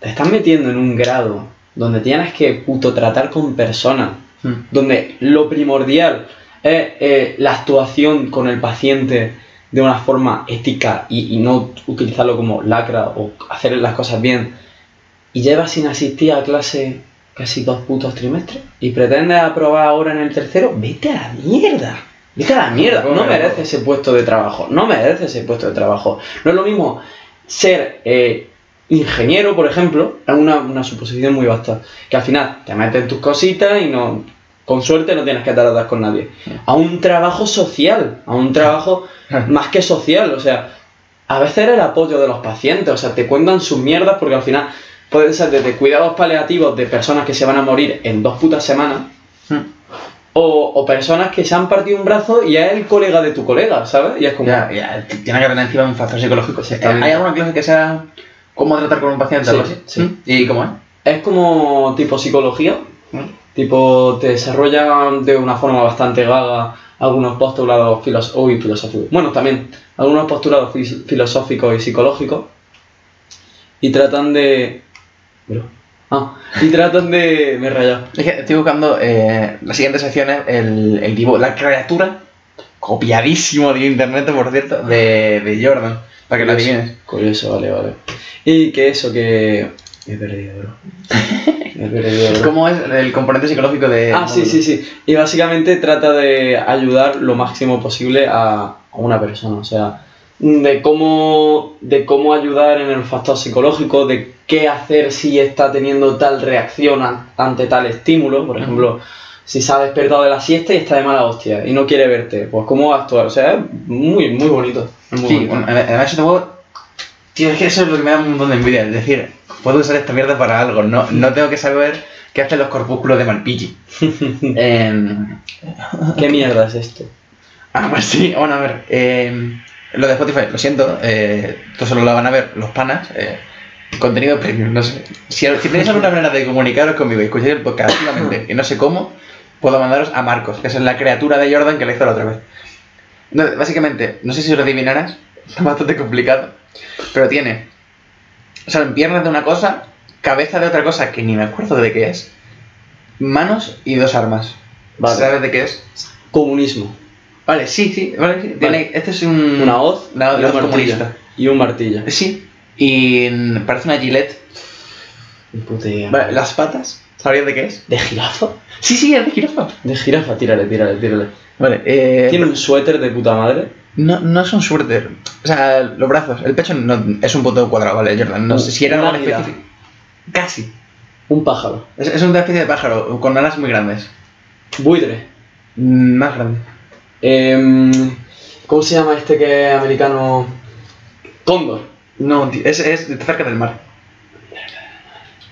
te estás metiendo en un grado donde tienes que puto tratar con personas, Mm. donde lo primordial es eh, la actuación con el paciente de una forma ética y, y no utilizarlo como lacra o hacer las cosas bien, y llevas sin asistir a clase casi dos putos trimestres y pretendes aprobar ahora en el tercero, vete a la mierda. Vete a la mierda. No mereces ese puesto de trabajo. No mereces ese puesto de trabajo. No es lo mismo ser eh, ingeniero, por ejemplo, es una, una suposición muy vasta. Que al final te metes en tus cositas y no. Con suerte no tienes que tratar con nadie. A un trabajo social, a un trabajo más que social. O sea, a veces era el apoyo de los pacientes. O sea, te cuentan sus mierdas porque al final pueden ser desde cuidados paliativos de personas que se van a morir en dos putas semanas. Mm. O, o personas que se han partido un brazo y es el colega de tu colega, ¿sabes? Y es como. Ya, ya, t- tiene que tener encima un factor psicológico. ¿Hay alguna clase que sea cómo tratar con un paciente? Sí, así? sí. ¿Mm? ¿Y cómo es? Es como tipo psicología, ¿Mm? tipo te desarrollan de una forma bastante vaga algunos postulados filosóficos y filosóficos. Bueno, también algunos postulados filosóficos y psicológicos y tratan de... Ah, y tratan de... Me he rayado. Es que estoy buscando eh, las siguientes secciones, el, el dibujo, la criatura, copiadísimo de internet, por cierto, de, de Jordan, para que lo adivines. Curioso, vale, vale. Y que eso, que... Me he perdido, bro. Me he perdido, bro. ¿Cómo es el componente psicológico de... Ah, sí, sí, sí. Y básicamente trata de ayudar lo máximo posible a, a una persona. O sea, de cómo, de cómo ayudar en el factor psicológico, de qué hacer si está teniendo tal reacción an- ante tal estímulo. Por ejemplo, si se ha despertado de la siesta y está de mala hostia y no quiere verte, pues cómo va a actuar. O sea, es muy, muy bonito. Muy Sí, bueno, además. Tío, es que eso es lo que me da un montón de envidia. Es decir, puedo usar esta mierda para algo. No, no tengo que saber qué hacen los corpúsculos de Malpighi. Em, ¿Qué mierda es esto? Ah, pues sí, bueno, a ver. eh, lo de Spotify, lo siento, eh, esto solo lo van a ver los panas. eh, contenido premium, no sé. Si, si tenéis alguna manera de comunicaros conmigo y escucháis el podcast activamente y no sé cómo, puedo mandaros a Marcos, que es la criatura de Jordan que le hizo la otra vez. No, básicamente, no sé si lo adivinarás, está bastante complicado, pero tiene. O sea, piernas de una cosa, cabeza de otra cosa que ni me acuerdo de qué es, manos y dos armas. Vale. ¿Sabes de qué es? Comunismo. Vale, sí, sí, vale, sí. Tiene, este es un... Una hoz Una hoz y un martillo. comunista. Y un martillo. Sí. Y parece una gilet. Ni puta idea. Vale, las patas, ¿sabrías de qué es? ¿De jirafa? Sí, sí, es de jirafa. De jirafa, tírale, tírale, tírale. Vale, eh... Tiene un suéter de puta madre. No, no es un suéter. O sea, los brazos, el pecho no, es un puto cuadrado, vale, Jordan. No sé si era Un una especie... Casi. Un pájaro. Es, es una especie de pájaro con alas muy grandes. Buitre. Mm, Más grande. Em, ¿Cómo se llama este que es americano? Cóndor. No, tío, es, es cerca del mar.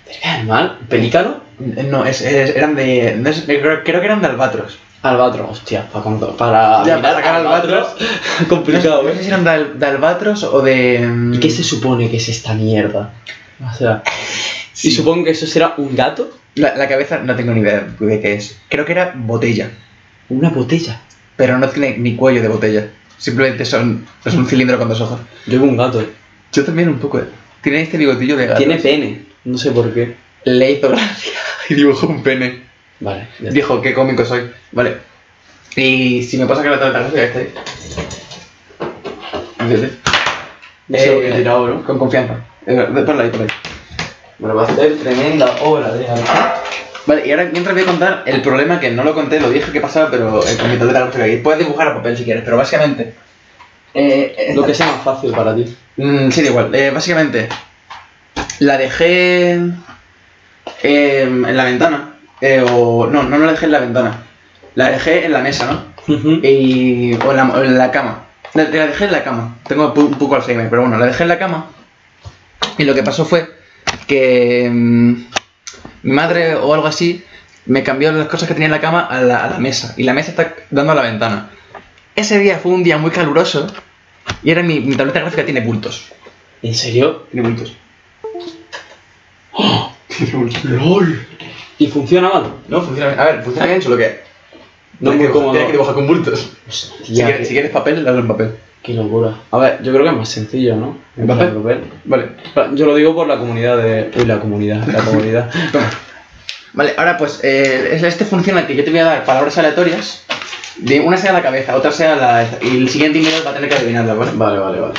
¿Es mal? ¿Pelícano? No, es, es- eran de... no es- creo, creo que eran de albatros. Albatros. Hostia, para, para, Ya, mirar para sacar albatros. complicado, no, sé- no sé ¿eh? si eran de, al- de albatros o de... mm, ¿Y qué se supone que es esta mierda? O sea, Sí. y supongo que eso será un gato. La, la cabeza no tengo ni idea de qué es. Creo que era botella, Una botella. pero no tiene ni cuello de botella. Simplemente son, es un cilindro con dos ojos. Yo veo un gato. eh. Yo también un poco. eh. Tiene este bigotillo de gato. Tiene pene. No sé por qué. Le hizo gracia y dibujó un pene. Vale. ya. Dijo, qué cómico soy. Vale. Y si me pasa que la tarjeta gráfica está ahí. ¿Entiendes? No sé lo que he Eh, tirado, bro. Con confianza. Eh, ponla ahí, ponla ahí. Lo va a hacer tremenda obra de arte. Vale, y ahora mientras voy a contar el problema que no lo conté, lo dije que pasaba, pero el con mi tableta gráfica aquí. Puedes dibujar a papel si quieres, pero básicamente. Eh, Lo que sea más fácil para ti. Mm, sí, da igual. Eh, básicamente, la dejé eh, en la ventana. Eh, o no, no la dejé en la ventana. La dejé en la mesa, ¿no? Y, o, en la, o en la cama. La, la dejé en la cama. Tengo un poco Alzheimer, pero bueno, la dejé en la cama. Y lo que pasó fue que mm, mi madre o algo así me cambió las cosas que tenía en la cama a la, a la mesa. Y la mesa está dando a la ventana. Ese día fue un día muy caluroso. Y ahora mi, mi tableta gráfica tiene bultos. ¿En serio? Tiene bultos. ¡LOL! ¿Y funciona mal? No, funciona bien. A ver, funciona bien, solo que. No tienes muy que cómodo. Tienes que dibujar con bultos. Si quieres, si quieres papel, hazlo en papel. qué locura. A ver, yo creo que es más sencillo, ¿no? ¿En papel? papel. Vale. Yo lo digo por la comunidad de... Uy, la comunidad, la comunidad. Vale, ahora pues eh, es- este funciona que yo te voy a dar palabras aleatorias. De una sea la cabeza, otra sea la. Y el siguiente email va a tener que adivinarla, ¿vale? Vale, vale, vale.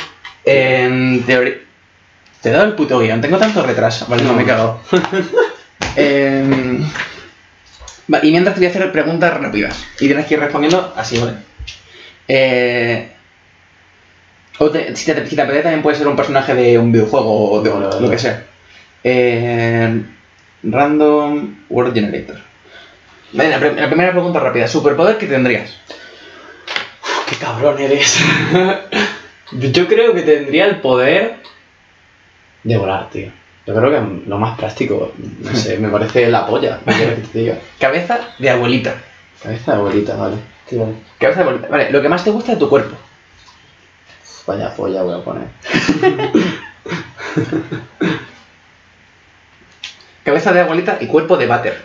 En teoría. Te he dado el puto guion, tengo tanto retraso. Vale, no, No. me he cagado. Em, y mientras te voy a hacer preguntas rápidas. Y tienes que ir respondiendo así, ¿vale? Eh, o te- si, te, si te apetece también puede ser un personaje de un videojuego o de Vale, vale, lo que sea. Eh, random Word Generator. Vale, la, primera pregunta rápida. ¿Superpoder que tendrías? ¡Qué cabrón eres! Yo creo que tendría el poder de volar, tío. Yo creo que lo más práctico, no sé, me parece la polla, ¿qué quieres que te diga? Cabeza de abuelita. Cabeza de abuelita, vale. Sí, vale. Cabeza de abuelita. Vale, lo que más te gusta de tu cuerpo. Vaya polla voy a poner. Cabeza de abuelita y cuerpo de váter.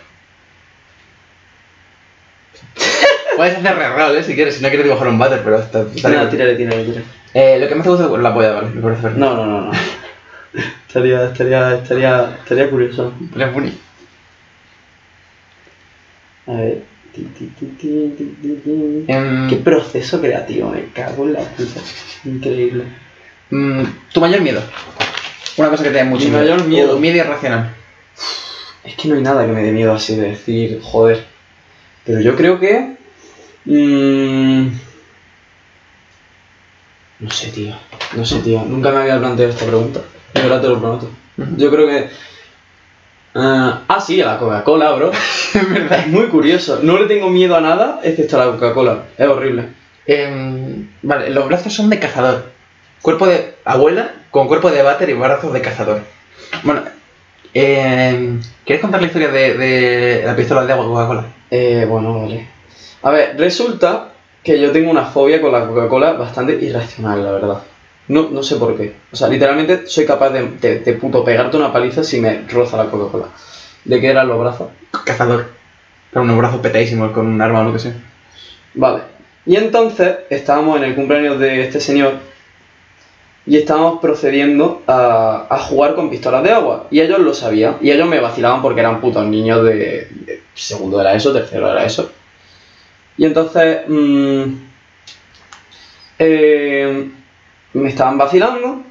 Puedes hacer reroll, ¿eh? Si quieres, si no quieres dibujar un váter, pero está... está No, tírale, tírale, tírale. Eh, lo que más te gusta de la polla, vale, me parece perfecto. No, no, no, no. estaría, estaría, estaría, estaría curioso. Pero es bonito. A ver. Em, Qué proceso creativo, me cago en la puta. Increíble. mm, tu mayor miedo. Una cosa que te da mucho Mi mayor miedo. O miedo irracional. Es que no hay nada que me dé miedo así de decir, joder. Pero yo creo que. mm, no sé, tío. No sé, tío. Nunca me había planteado esta pregunta. De verdad te lo prometo. Yo creo que. ah, ah, sí, a la Coca-Cola, bro. Es muy curioso. No le tengo miedo a nada, excepto a la Coca-Cola. Es horrible. Em, vale, los brazos son de cazador. Cuerpo de abuela con cuerpo de váter y brazos de cazador. Bueno, em, ¿quieres contar la historia de, de la pistola de agua Coca-Cola? Eh, bueno, vale. A ver, resulta que yo tengo una fobia con la Coca-Cola bastante irracional, la verdad. No, no sé por qué. O sea, literalmente soy capaz de, de, de puto pegarte una paliza si me roza la Coca-Cola. ¿De qué eran los brazos? Cazador. Con unos brazos petadísimos, con un arma o lo que sea. Vale. Y entonces estábamos en el cumpleaños de este señor y estábamos procediendo a, a jugar con pistolas de agua. Y ellos lo sabían. Y ellos me vacilaban porque eran putos niños de, de segundo de la ESO, tercero de la ESO. Y entonces mm, eh, me estaban vacilando,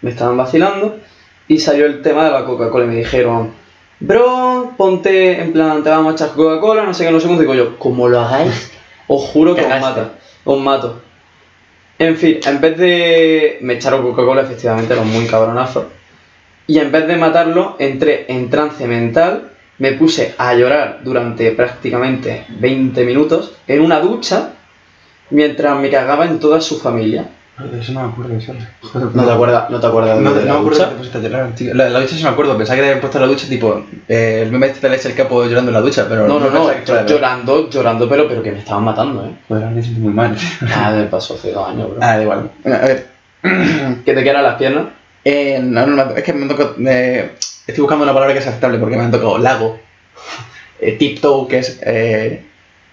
me estaban vacilando y salió el tema de la Coca-Cola y me dijeron, bro, ponte, en plan, te vamos a echar Coca-Cola, no sé qué, no sé cómo, digo yo, como lo hagáis, os juro que os mato, os mato. En fin, en vez de... me echaron Coca-Cola, efectivamente, era muy cabronazo. Y en vez de matarlo, entré en trance mental, me puse a llorar durante prácticamente 20 minutos en una ducha, mientras me cagaba en toda su familia. De eso no me acuerdo. ¿No te acuerdas, no te acuerdas de, No, de no la me acuerdo ducha? a llorar, tío. La, la ducha sí me acuerdo, pensaba que te habían puesto la ducha tipo. Eh, el meme este de leche el capo llorando en la ducha, pero. No, no, no, de llorando, llorando, pero, pero que me estaban matando, ¿eh? Joder, me siento muy mal. Ah, del paso hace dos años, bro. ah, da igual. A ver. ¿Que te quedan las piernas? Eh, no, no, no, es que me tocó. eh, estoy buscando una palabra que sea aceptable porque me han tocado lago, eh, tiptoe, que es. Eh,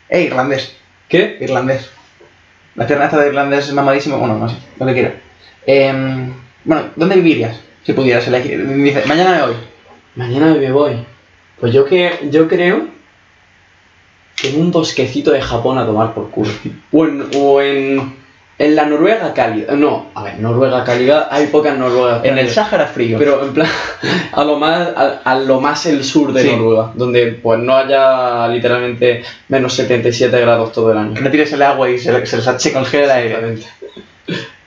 eh, irlandés. ¿Qué? Irlandés. La pierna esta de irlandés es mamadísimo. Bueno, no sé, lo que quiera. Eh, bueno, ¿dónde vivirías? Si pudieras elegir. Dice, mañana me voy. Mañana me voy. Pues yo que yo creo que en un bosquecito de Japón a tomar por culo. O en, o en, en la Noruega cálida. No, a ver, Noruega cálida, hay pocas Noruegas. En el. Sáhara frío. Pero en plan, a lo más, a, a lo más el sur de Sí. Noruega, donde pues no haya literalmente menos 77 grados todo el año. que no tires el agua y se, se, se congela el aire. Exactamente.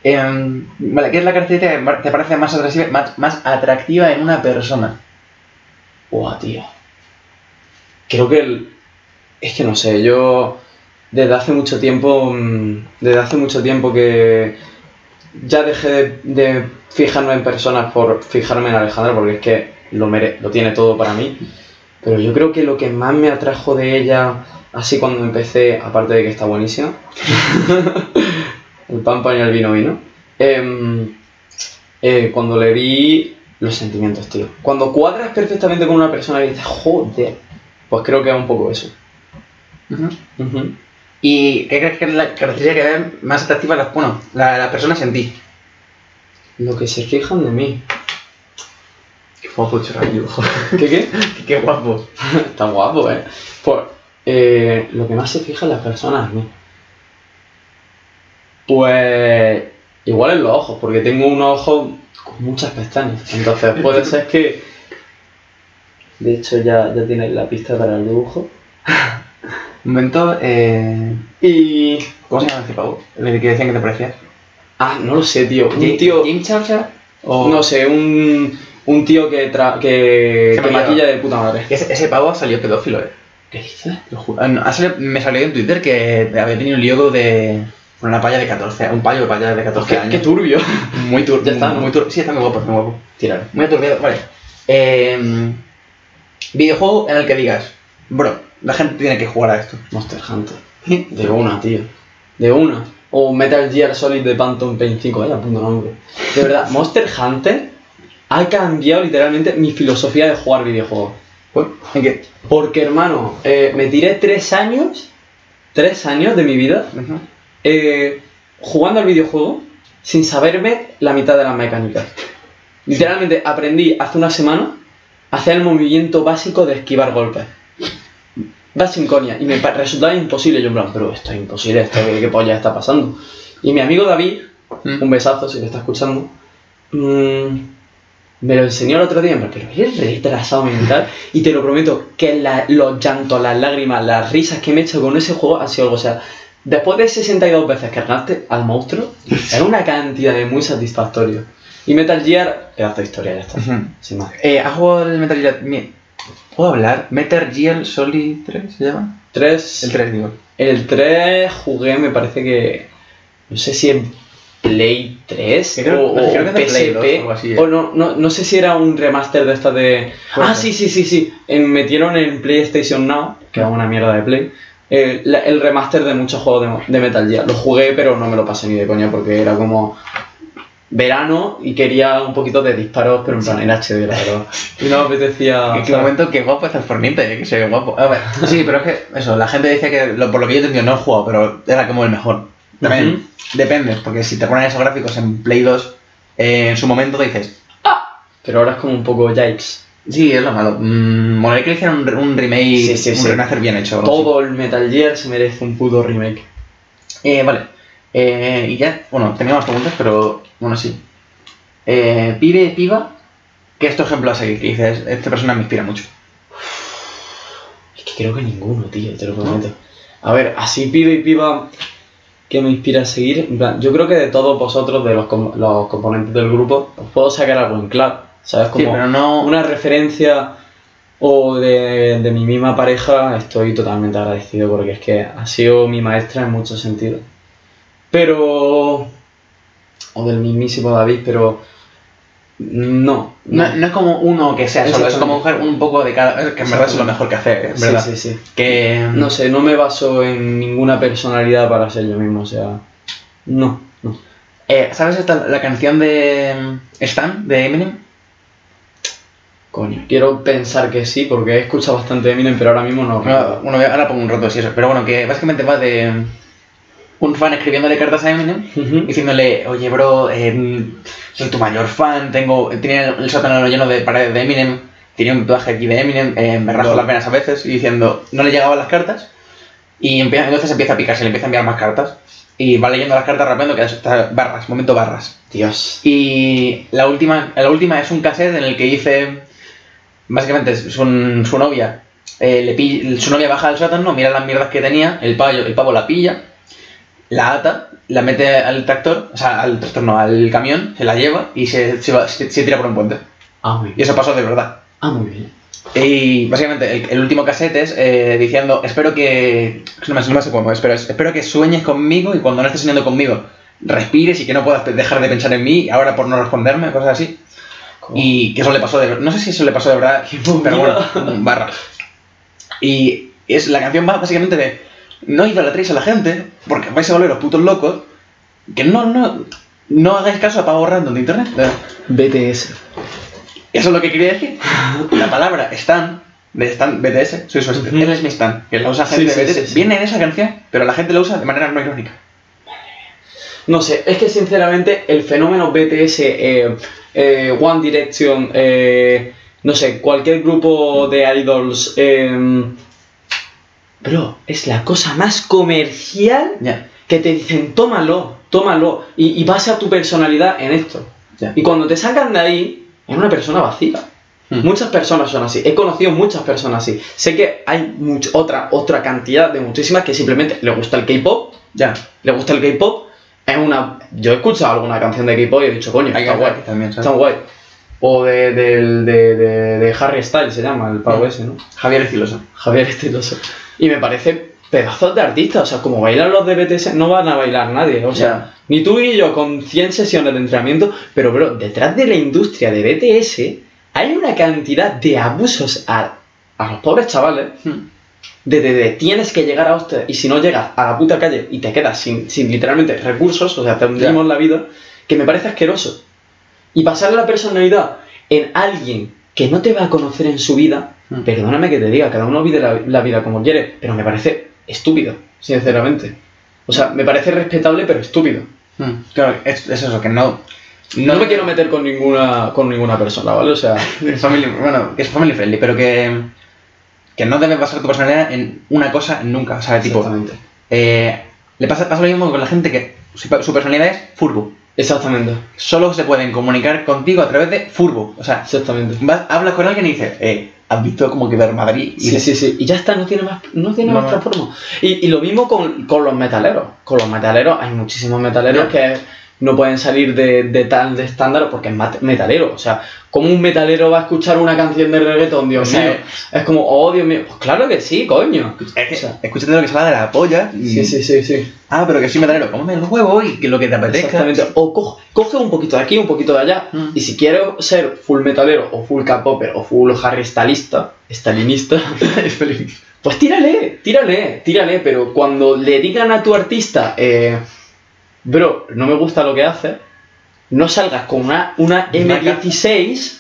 Em, vale, ¿qué es la característica que te parece más atractiva, más, más atractiva en una persona? Buah, tío. Creo que el... Es que no sé, yo desde hace mucho tiempo, mm, desde hace mucho tiempo que ya dejé de, de fijarme en personas por fijarme en Alejandra, porque es que lo, mere- lo tiene todo para mí. Pero yo creo que lo que más me atrajo de ella, así cuando empecé, aparte de que está buenísima, el pan pan y el vino vino, em, eh, cuando le vi los sentimientos, tío. Cuando cuadras perfectamente con una persona y dices, joder, pues creo que es un poco eso. Ujú. ¿Y qué crees que es la característica que más atractiva las, bueno, la- las personas en ti? Lo que se fijan de mí. Qué guapo chorrayo. ¿Qué qué? Qué guapo. Está guapo, ¿eh? Pues eh, lo que más se fija en las personas, ¿no? Pues igual en los ojos, porque tengo unos ojos con muchas pestañas. Entonces puede ser que... De hecho ya, ya tienes la pista para el dibujo. Un momento, eh... Y... ¿Cómo se llama este pavo? El que decían que te parecía. Ah, no lo sé, tío. Un tío... ¿James Charles? O... No sé, un, un tío que, tra- que, que maquilla de puta madre. Ese, ese pavo salió pedófilo, eh. ¿Qué dices? Te lo juro. Ah, no, ha salido- me salió en Twitter que había tenido un lío de... una palla de 14, un payo de palla de 14 Qué, años. qué turbio. Muy turbio. Ya está, ¿no? Muy turbio. Sí, está muy guapo, está muy guapo. Tirar. Muy aturbiado, vale. Eh, videojuego en el que digas, bro, la gente tiene que jugar a esto. Monster Hunter. De una, tío. De una. O Metal Gear Solid de Phantom Pain 5, vaya punto nombre. De verdad, Monster Hunter ha cambiado literalmente mi filosofía de jugar videojuegos. ¿En qué? Porque, hermano, eh, me tiré tres años, tres años de mi vida, eh, jugando al videojuego sin saberme la mitad de las mecánicas. Literalmente aprendí hace una semana a hacer el movimiento básico de esquivar golpes. Va sin coña. Y me resultaba imposible. Yo en plan, pero esto es imposible, esto qué, qué polla está pasando. Y mi amigo David, Mm. un besazo si lo está escuchando, mm, me lo enseñó el otro día, plan, pero eres retrasado mental. Y te lo prometo que la- los llantos, las lágrimas, las risas que me he hecho con ese juego ha sido algo. O sea, después de 62 veces que ganaste al monstruo, era una cantidad de muy satisfactorio. Y Metal Gear, pedazo de historia, ya está. Ujú. Sin más. Eh, ¿Has jugado el Metal Gear? ¿Puedo hablar? ¿Metal Gear Solid 3 se llama? 3. El 3, digo. El 3 jugué, me parece que. No sé si en Play 3 Que creo- o, creo o que de Play PSP. 2 o así, eh. o no, no, no sé si era un remaster de esta de. Puede ah, sí, sí, sí, sí. En- metieron en PlayStation Now, que es una mierda de Play. eh, la- el remaster de muchos juegos de, de Metal Gear. Lo jugué, pero no me lo pasé ni de coña porque era como verano y quería un poquito de disparos, pero en plan en HD, la verdad. Y no me apetecía. En qué momento, qué guapo está el Fornite, eh, que se ve guapo. A ver, sí, pero es que eso, la gente dice que, lo- por lo que yo he entendido, no he jugado, pero era como el mejor. También depende, porque si te ponen esos gráficos en Play 2, eh, en su momento dices, Pero ahora es como un poco yikes. sí, es lo malo. Mm, molaría que le hicieran un, un remake, Sí, sí, un sí. remaster bien hecho. Todo el Metal Gear se merece un puto remake. Eh, vale. Eh, y ya, bueno, tenía más preguntas, pero bueno, sí. Eh, pibe, piba, ¿qué es tu ejemplo a seguir? Que dices, esta persona me inspira mucho. Es que creo que ninguno, tío, te lo prometo. A ver, así pibe y piba que me inspira a seguir. en plan, yo creo que de todos vosotros, de los, com- los componentes del grupo, os puedo sacar algo en claro. ¿Sabes? Sí, Como pero no... una referencia o de, de mi misma pareja, estoy totalmente agradecido porque es que ha sido mi maestra en muchos sentidos. Pero. O del mismísimo David, pero. No. No, no es como uno que sea solo, es como coger un poco de cada. Que en verdad es lo mejor que hacer, es Sí, verdad. sí, sí. Que. No sé, no me baso en ninguna personalidad para ser yo mismo, o sea. No, no. Eh, ¿Sabes esta, la canción de mm, Stan, de Eminem? Coño. Quiero pensar que sí, porque he escuchado bastante Eminem, pero ahora mismo no. No, bueno, ahora pongo un rato si eso. Pero bueno, que básicamente va de un fan escribiéndole cartas a Eminem diciéndole, oye bro, eh, soy tu mayor fan, tengo, tenía el sótano lleno de paredes de Eminem, tenía un tatuaje aquí de Eminem, eh, me Lol. las venas a veces y diciendo, no le llegaban las cartas y empieza- entonces empieza a picarse, le empieza a enviar más cartas y va leyendo las cartas rapeando que está barras, momento barras. Dios. Y la última, la última es un cassette en el que dice, básicamente su, su novia, eh, le su novia baja al sótano, mira las mierdas que tenía, el pavo, el pavo la pilla, la ata, la mete al tractor, o sea, al tractor no, al camión, se la lleva y se, se, va- se- se tira por un puente. Ah, muy Y bien. eso pasó de verdad. Ah, muy bien. Y básicamente el, el último cassette es eh, diciendo, espero que... No me, no me sé cómo es, pero es, espero que sueñes conmigo y cuando no estés soñando conmigo, respires y que no puedas dejar de pensar en mí ahora por no responderme, cosas así. Y que eso le pasó de No sé si eso le pasó de verdad, pero bueno, barra. Y es, la canción va básicamente de no idolatréis a la gente, porque vais a volver los putos locos, que no, no, no hagáis caso a pavo random de internet. BTS. Eso es lo que quería decir. La palabra Stan, de Stan BTS, soy su Ujú. él es mi Stan, que la usa gente sí, de BTS. sí. Viene en esa canción, pero la gente lo usa de manera no irónica. No sé, es que sinceramente el fenómeno BTS eh, eh, One Direction, eh, no sé, cualquier grupo de idols. Bro, es la cosa más comercial que te dicen, tómalo, tómalo, y, y basa tu personalidad en esto. Y cuando te sacan de ahí, es una persona vacía. Hmm. Muchas personas son así. He conocido muchas personas así. Sé que hay much- otra, otra cantidad de muchísimas que simplemente le gusta el K-pop, Ya. le gusta el K-pop. Es una. Yo he escuchado alguna canción de K-pop y he dicho, coño, está guay. Está guay. O de, del- de, de- de Harry Styles se llama, el pavo Mm. ese, ¿no? Javier Estiloso. Javier Estiloso. Y me parece pedazos de artistas. O sea, como bailan los de BTS, no van a bailar nadie. O sea, ni tú ni yo con 100 sesiones de entrenamiento. Pero, bro, detrás de la industria de BTS hay una cantidad de abusos a, a los pobres chavales. De, de, de tienes que llegar a usted y si no llegas a la puta calle y te quedas sin, sin literalmente recursos, o sea, te hundimos la vida, que me parece asqueroso. Y pasar la personalidad en alguien que no te va a conocer en su vida, Mm. perdóname que te diga, cada uno vive la, la vida como quiere, pero me parece estúpido, sinceramente. O sea, me parece respetable, pero estúpido. Mm, Claro, es, es eso, que no. No me quiero meter con ninguna, con ninguna persona, ¿vale? O sea, Es family, bueno, que es family friendly, pero que. Que no debes basar tu personalidad en una cosa nunca. O sea, tipo. exactamente. eh, le pasa, pasa lo mismo con la gente que su, su personalidad es furbo. Exactamente. Solo se pueden comunicar contigo a través de furbo. O sea, Exactamente. vas- hablas con alguien y dices, eh, ¿has visto como que ver Madrid? Y Sí, dices, sí, sí. Y ya está, no tiene más, no tiene No, más no. Y, y lo mismo con, con los metaleros. Con los metaleros hay muchísimos metaleros que no pueden salir de, de tal de estándar porque es metalero. O sea, ¿cómo un metalero va a escuchar una canción de reggaetón, Dios sea, mío? Es como, oh, Dios mío. Pues claro que sí, coño. Es O sea, escúchate lo que se va de la polla. y- sí, sí, sí, sí. Ah, pero que soy metalero, cómeme el huevo y que lo que te apetezca. Exactamente. O co- coge un poquito de aquí, un poquito de allá. Mm. Y si quiero ser full metalero, o full K-popper, o full Harry stalinista, feliz. Pues tírale, tírale, tírale, pero cuando le digan a tu artista, eh, bro, no me gusta lo que hace, no salgas con una, una Una M16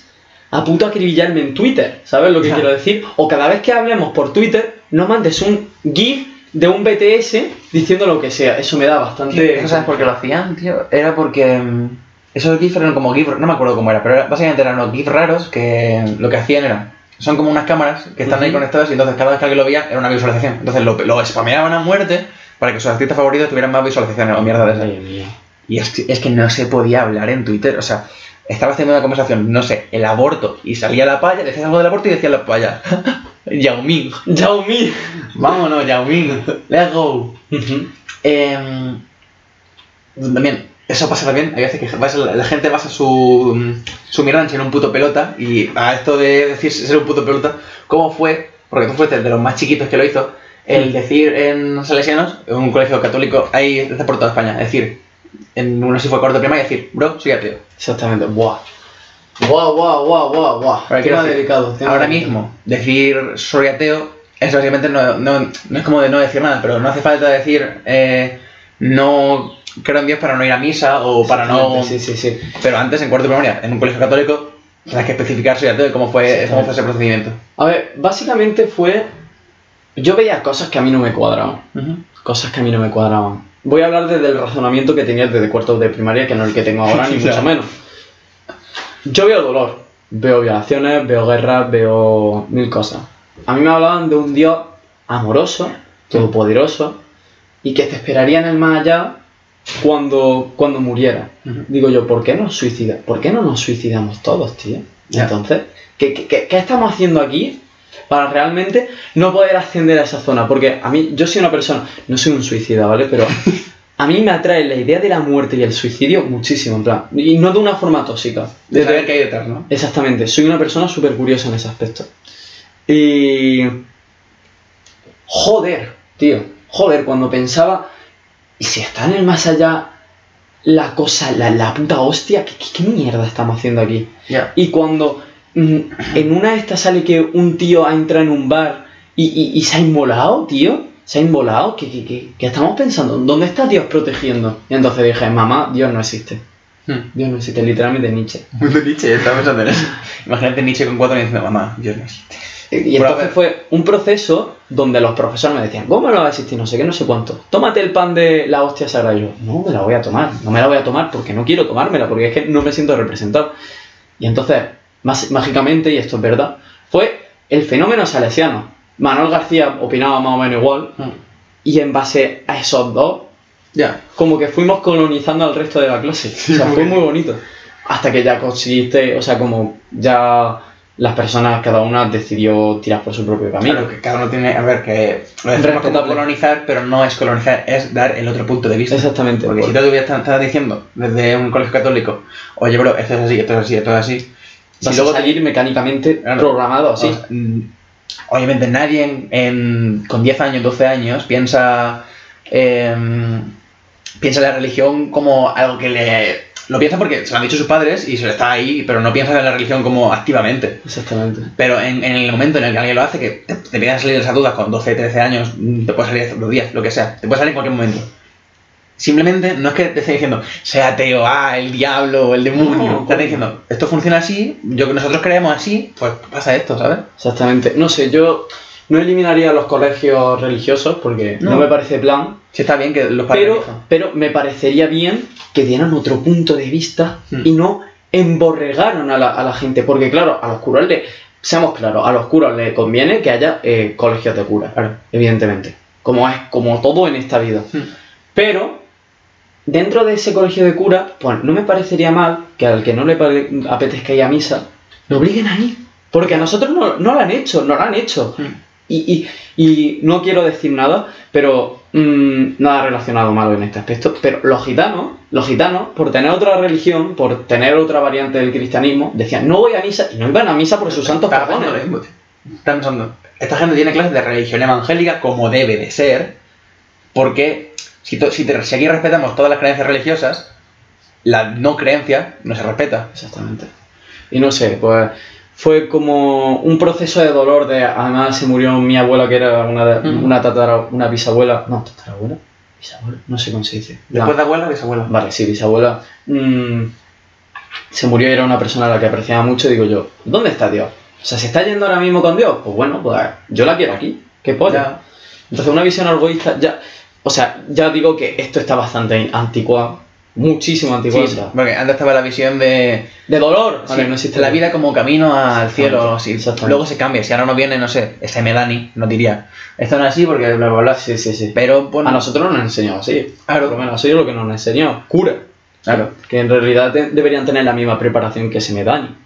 a punto de acribillarme en Twitter, ¿sabes lo que quiero decir? O cada vez que hablemos por Twitter, no mandes un GIF de un BTS diciendo lo que sea, eso me da bastante... ¿No sabes por qué lo hacían, tío? Era porque mm, esos GIFs eran como GIFs, no me acuerdo cómo era, pero era- básicamente eran unos GIFs raros que lo que hacían era, son como unas cámaras que están ahí Ujú. conectadas y entonces cada vez que alguien lo veía era una visualización. Entonces lo, lo spameaban a muerte para que sus artistas favoritos tuvieran más visualizaciones o mierda de. Ay, mío. Y es que, es que no se podía hablar en Twitter, o sea, estabas teniendo una conversación, no sé, el aborto, y salía la palla, decías algo del aborto y decía la palla. Yao Ming. Yao Ming. Vámonos, Yao Ming. Let's go. Em, también, eso pasa también, hay veces que la gente basa su, su mierda en un puto pelota y a esto de decir ser un puto pelota, ¿cómo fue? Porque tú fuiste de los más chiquitos que lo hizo, el decir en los salesianos, en un colegio católico, hay desde por toda España, es decir, en uno si fue cuarto de primaria, decir, bro, soy ateo. Exactamente, buah. Buah, buah, buah, buah, buah. Ahora, quiero Tema decir, delicado. tema ahora delicado. mismo, decir soy ateo es básicamente no, no, no es como de no decir nada, pero no hace falta decir eh, no creo en Dios para no ir a misa o para no. Sí, sí, sí. Pero antes, en cuarto de primaria, en un colegio católico, tienes que especificar soy ateo y cómo fue, cómo fue ese procedimiento. A ver, básicamente fue. Yo veía cosas que a mí no me cuadraban. Cosas que a mí no me cuadraban. Voy a hablar desde el razonamiento que tenía desde cuarto de primaria, que no es el que tengo ahora, ni mucho menos. Yo veo dolor, veo violaciones, veo guerras, veo mil cosas. A mí me hablaban de un Dios amoroso, todopoderoso, y que te esperaría en el más allá cuando, cuando muriera. Digo yo, ¿por qué nos suicida? ¿Por qué no nos suicidamos todos, tío? Entonces, ¿qué, qué- qué- qué estamos haciendo aquí para realmente no poder ascender a esa zona? Porque a mí, yo soy una persona, no soy un suicida, ¿vale? Pero a mí me atrae la idea de la muerte y el suicidio muchísimo, en plan, y no de una forma tóxica. De saber qué hay detrás, ¿no? Exactamente, soy una persona súper curiosa en ese aspecto. Y... Joder, tío, joder, cuando pensaba, ¿y si está en el más allá la cosa, la, la puta hostia? ¿Qué, qué, qué mierda estamos haciendo aquí? Ya. Y cuando en una de estas sale que un tío ha entrado en un bar y, y- y se ha inmolado, tío, se ha inmolado, ¿qué, qué, qué- qué estamos pensando? ¿Dónde está Dios protegiendo? Y entonces dije, mamá, Dios no existe. Dios no existe, literalmente Nietzsche. Muy de Nietzsche, estaba pensando en eso. Imagínate Nietzsche con cuatro años diciendo, mamá, Dios no existe. Y entonces fue un proceso donde los profesores me decían, ¿cómo no va a existir? No sé qué, no sé cuánto. Tómate el pan de la hostia sagrada. Y yo, no me la voy a tomar, no me la voy a tomar porque no quiero tomármela, porque es que no me siento representado. Y entonces, más, mágicamente, y esto es verdad, fue el fenómeno salesiano. Manuel García opinaba más o menos igual, Mm. y en base a esos dos, Ya. como que fuimos colonizando al resto de la clase. o sea, fue muy bonito. Hasta que ya conseguiste, o sea, como ya las personas, cada una decidió tirar por su propio camino. Claro, que cada uno tiene, a ver, que lo decimos como colonizar, pero no es colonizar, es dar el otro punto de vista. Exactamente. Porque si tú te estás diciendo desde un colegio católico, oye, bro, esto es así, esto es así, esto es así. Si vas luego a salir mecánicamente Claro. programado así. O mm, obviamente nadie en, en- con 10 años, 12 años piensa em, piensa la religión como algo que le... Lo piensa porque se lo han dicho sus padres y se lo está ahí, pero no piensa en la religión como activamente. Exactamente. Pero en, en el momento en el que alguien lo hace, que te, te empiezan a salir esas dudas con 12, 13 años, mm, te puede salir dos días, lo que sea, te puede salir en cualquier momento. Simplemente no es que te esté diciendo, sea ateo, ah, el diablo o el demonio. No, están diciendo, esto funciona así, yo que nosotros creemos así, pues pasa esto, ¿sabes? Exactamente. No sé, yo no eliminaría los colegios religiosos porque no, No. me parece plan, Sí está bien que los pero, pero me parecería bien que dieran otro punto de vista Hmm. y no emborregaron a la, a la gente. Porque claro, a los curas le, seamos claros, a los curas les conviene que haya eh, colegios de curas, Claro. evidentemente. Como es, como todo en esta vida. Hmm. Pero dentro de ese colegio de curas, pues no me parecería mal que al que no le apetezca ir a misa, lo obliguen a ir. Porque a nosotros no, no lo han hecho, no lo han hecho. Hmm. Y, y- y no quiero decir nada, pero mm, nada relacionado malo en este aspecto. Pero los gitanos, los gitanos, por tener otra religión, por tener otra variante del cristianismo, decían, no voy a misa, y no iban a misa por sus santos cojones. lo mismo, tío. Está pensando, esta gente tiene clases de religión evangélica como debe de ser, porque si, to- si, te- si aquí respetamos todas las creencias religiosas, la no creencia no se respeta. Exactamente. Y no sé, pues fue como un proceso de dolor de además se murió mi abuela que era una una tatara, una bisabuela, no, tatarabuela, bisabuela, no sé cómo se dice. Después de abuela, bisabuela. Vale, sí, bisabuela. mm, se murió y era una persona a la que apreciaba mucho. Digo yo, ¿dónde está Dios? O sea, ¿se está yendo ahora mismo con Dios? Pues bueno, pues yo la quiero aquí. ¿Qué polla? Ya. Entonces, una visión egoísta, ya. O sea, ya digo que esto está bastante anticuado. Muchísimo anticuado. Sí, porque antes estaba la visión de de dolor. Sí, no existe la vida como camino al cielo así. Luego se cambia, si ahora no viene, no sé, este Medani nos diría, esto no es así porque bla bla bla. Sí, sí, sí. Pero bueno, A nosotros nos han enseñado así. Claro. Por lo menos, eso es lo que nos han enseñado. Cura. claro. Que en realidad te- deberían tener la misma preparación que se me dan.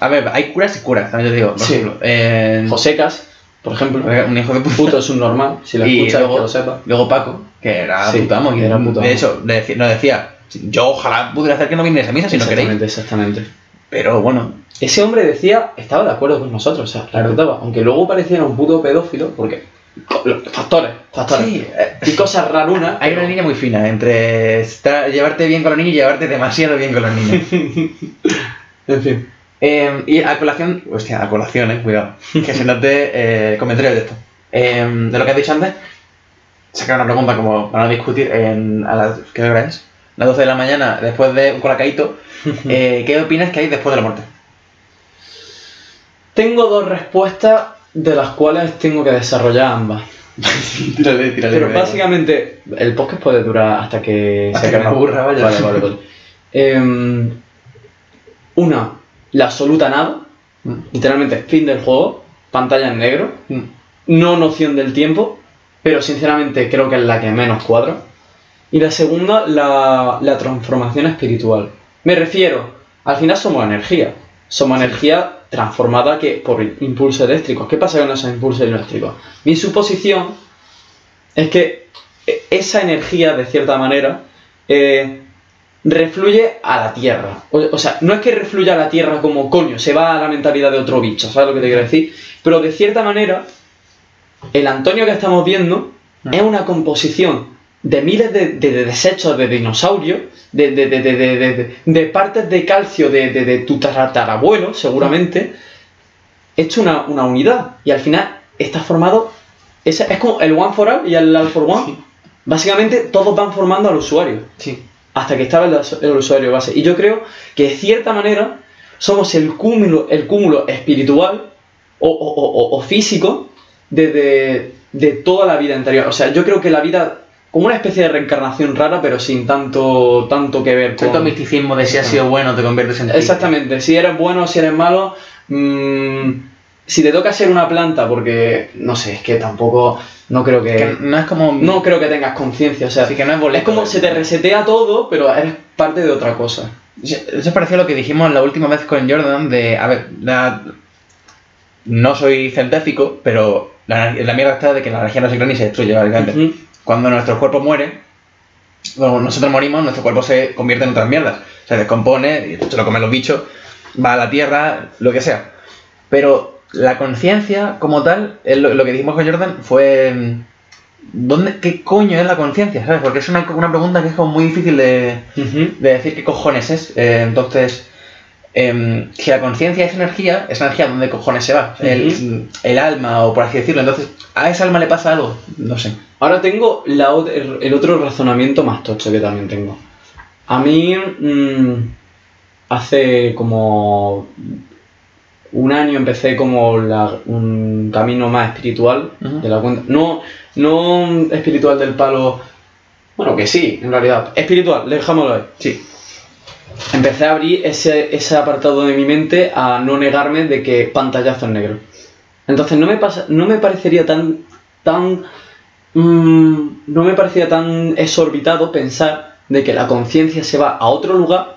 A ver, hay curas y curas, también te digo. Por Sí. ejemplo, en- Josecas, por ejemplo. un hijo de puta. Puto es un normal. Si lo Y escuchas, luego- que lo sepa. Luego Paco, que era Sí, puto amo, y era puto de hecho, le decía- nos decía, yo ojalá pudiera hacer que no viniese a misa si no queréis. Exactamente, exactamente. Pero bueno, Ese hombre decía, estaba de acuerdo con nosotros, o sea, la respetaba, aunque luego pareciera un puto pedófilo, porque factores, factores. Sí, eh, Y cosas rarunas. hay una línea muy fina entre estar- llevarte bien con los niños y llevarte demasiado bien con los niños. En fin. Eh, y a colación, hostia, a colación, eh, cuidado, que se note eh, comentarios de esto. Eh, de lo que has dicho antes, sacar una pregunta como para no discutir en, a las, ¿qué hora es? Las 12 de la mañana, después de un colacaíto, eh, ¿qué opinas que hay después de la muerte? Tengo dos respuestas de las cuales tengo que desarrollar ambas. tírale, tírale. Pero básicamente, el podcast puede durar hasta que Hasta que acabe. Vale, vale, vale. Em, una, la absoluta nada. Mm. Literalmente, fin del juego, pantalla en negro. Mm. no noción del tiempo, pero sinceramente creo que es la que menos cuadra. Y la segunda, la, la transformación espiritual. Me refiero, al final somos energía. Somos energía transformada que por impulsos eléctricos. ¿Qué pasa con esos impulsos eléctricos? Mi suposición es que e- esa energía, de cierta manera, eh, refluye a la Tierra. O, o sea, no es que refluya a la Tierra como coño, se va a la mentalidad de otro bicho, ¿sabes lo que te quiero decir? Pero de cierta manera, el Antonio que estamos viendo Mm. es una composición de miles de, de- de desechos de dinosaurios, de, partes de calcio de, tu tatarabuelo, seguramente, hecho una, una unidad. Y al final está formado, es, es como el One for All y el All for One. Sí. Básicamente todos van formando al usuario Sí. Hasta que estaba el, el usuario base. Y yo creo que de cierta manera somos el cúmulo, el cúmulo espiritual o, o- o- o- físico de, de- de toda la vida anterior. O sea, yo creo que la vida como una especie de reencarnación rara, pero sin tanto, tanto que ver con... misticismo de si has sido bueno te conviertes en ti. Exactamente, si eres bueno o si eres malo, mm, si te toca ser una planta, porque no sé, es que tampoco, no creo que, Que no es como... no creo que tengas conciencia, o sea, Así que no es boleto. es como se te resetea todo, pero eres parte de otra cosa. Eso pareció lo que dijimos la última vez con Jordan de, a ver, la- no soy científico, pero la, la mierda está de que la energía no se crea ni se destruye, básicamente. Ujú. Cuando nuestro cuerpo muere, cuando nosotros morimos, nuestro cuerpo se convierte en otras mierdas. Se descompone, se lo comen los bichos, va a la tierra, lo que sea. Pero la conciencia como tal, es lo, lo que dijimos con Jordan fue... mm, ¿Dónde, ¿Qué coño es la conciencia? ¿Sabes? Porque es una, una pregunta que es como muy difícil de, decir qué cojones es. Eh, entonces, em, si la conciencia es energía, esa energía, ¿dónde cojones se va? el, el alma, o por así decirlo. Entonces, ¿a esa alma le pasa algo? No sé. Ahora tengo la el otro razonamiento más tocho que también tengo. A mí, mm, hace como un año empecé como la- un camino más espiritual de la cuenta. No, no espiritual del palo. Bueno, que sí, en realidad. Espiritual, dejámoslo ahí. Sí. Empecé a abrir ese, ese apartado de mi mente a no negarme de que pantallazo en negro. Entonces no me pasa, no me parecería tan, tan, mm, no me parecía tan exorbitado pensar de que la conciencia se va a otro lugar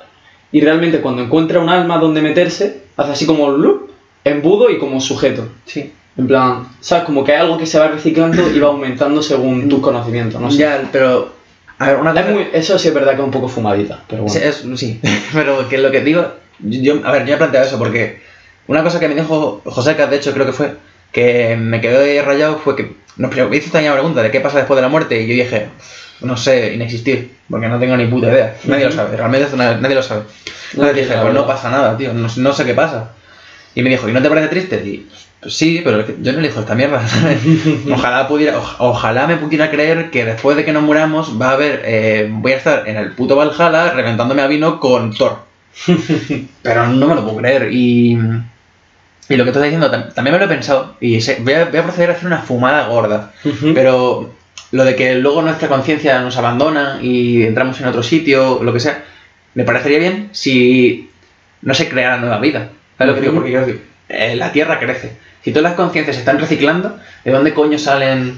y realmente cuando encuentra un alma donde meterse hace así como loop, embudo y como sujeto. Sí. En plan, sabes, como que hay algo que se va reciclando y va aumentando según tus conocimientos. No sé. Ya, pero... A ver, una Es cosa... muy- eso sí es verdad que es un poco fumadita, pero bueno. Sí, es- sí. pero que lo que digo... Yo, a ver, yo he planteado eso porque... Una cosa que me dijo José de hecho, creo que fue... Que me quedé rayado fue que... Nos hizo esta misma pregunta de qué pasa después de la muerte y yo dije... No sé, inexistir. Porque no tengo ni puta idea. Nadie lo sabe. Realmente nadie lo sabe. Entonces dije, pues no pasa nada, tío. No, no sé qué pasa. Y me dijo, ¿y no te parece triste? Y pues sí, pero yo no elijo esta mierda. ojalá pudiera, oj- ojalá me pudiera creer que después de que nos muramos va a haber, eh, voy a estar en el puto Valhalla reventándome a vino con Thor. pero no me lo puedo creer. Y, y lo que tú estás diciendo tam- también me lo he pensado. Y sé- voy, a, voy a proceder a hacer una fumada gorda. Pero lo de que luego nuestra conciencia nos abandona y entramos en otro sitio, lo que sea, me parecería bien si no se creara nueva vida. ¿Sabes lo que digo? Porque quiero decir, eh, la Tierra crece. Si todas las conciencias se están reciclando, ¿de dónde coño salen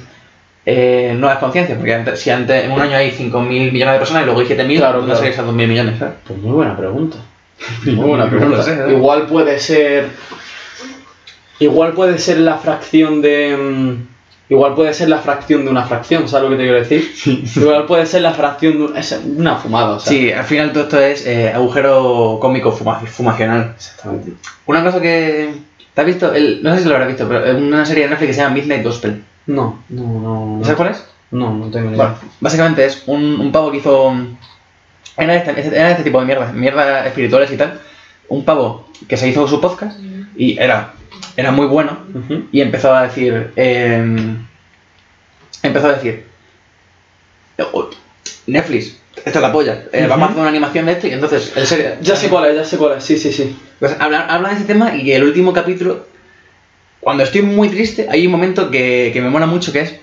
eh, nuevas conciencias? Porque antes- si antes en un año hay 5.000 millones de personas y luego hay 7.000, Claro, ¿dónde claro. esas 2.000 millones? ¿sabes? Pues muy buena pregunta. Muy buena pregunta. Igual puede ser. Igual puede ser la fracción de. Igual puede ser la fracción de una fracción, ¿sabes lo que te quiero decir? Igual puede ser la fracción de un- es una fumada, o sea. Sí, al final todo esto es eh, agujero cómico fuma- fumacional. Exactamente. Una cosa que... ¿Te has visto? El, no sé si lo habrás visto, pero es una serie de Netflix que se llama Midnight Gospel. No, no, no. no. ¿Sabes cuál es? No, no tengo ni Bueno, idea. básicamente es un, un pavo que hizo. Era de, este, era de este tipo de mierda, mierda espirituales y tal. Un pavo que se hizo su podcast y era, era muy bueno y empezó a decir. eh, empezó a decir. "Oh, Netflix, esto es la polla. eh, Vamos a hacer una animación de esto y entonces. en serio, Ya sé cuál es, ya sé cuál es, sí, sí, sí. pues habla, habla de ese tema y el último capítulo, cuando estoy muy triste, hay un momento que, que me mola mucho que es...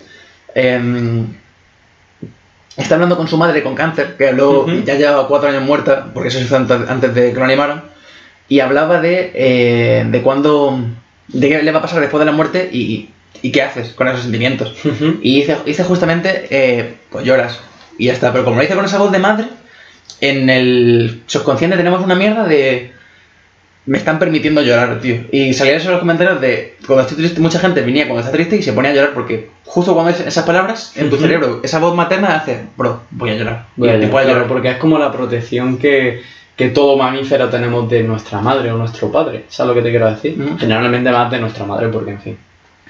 em, está hablando con su madre con cáncer, que luego ya llevaba cuatro años muerta, porque eso se hizo antes, antes de que lo animaran, y hablaba de, eh, de cuándo... de qué le va a pasar después de la muerte y, y qué haces con esos sentimientos. Ujú. Y dice, dice justamente, eh, pues lloras. Y ya está. Pero como lo dice con esa voz de madre, en el subconsciente tenemos una mierda de... Me están permitiendo llorar, tío. Y salían eso en los comentarios de... Cuando estoy triste, mucha gente venía cuando está triste y se ponía a llorar porque justo cuando es esas palabras, en tu cerebro, esa voz materna hace, bro, voy a llorar. Voy a y llorar. porque es como la protección que, que todo mamífero tenemos de nuestra madre o nuestro padre. ¿Sabes lo que te quiero decir? Generalmente más de nuestra madre, porque en fin.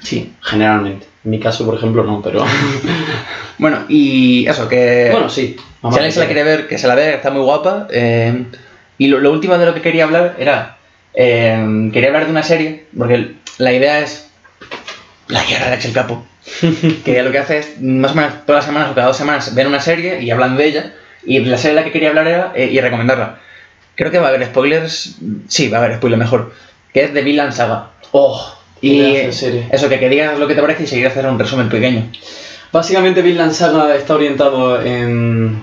Sí. Generalmente. En mi caso, por ejemplo, no, pero. Bueno, y eso, que... bueno, sí. Si alguien se la quiere ver, que se la vea, está muy guapa. eh, y lo, lo último de lo que quería hablar era. eh, quería hablar de una serie, porque la idea es. La guerra de Axel Capo. que lo que hace es, más o menos todas las semanas o cada dos semanas, ven una serie y hablan de ella. Y la serie de la que quería hablar era. eh, y recomendarla. Creo que va a haber spoilers. Sí, va a haber spoilers mejor. Que es de Vinland Saga. Oh, Y eso, que, que digas lo que te parece y seguir a hacer un resumen pequeño. Básicamente Vinland Saga está orientado en,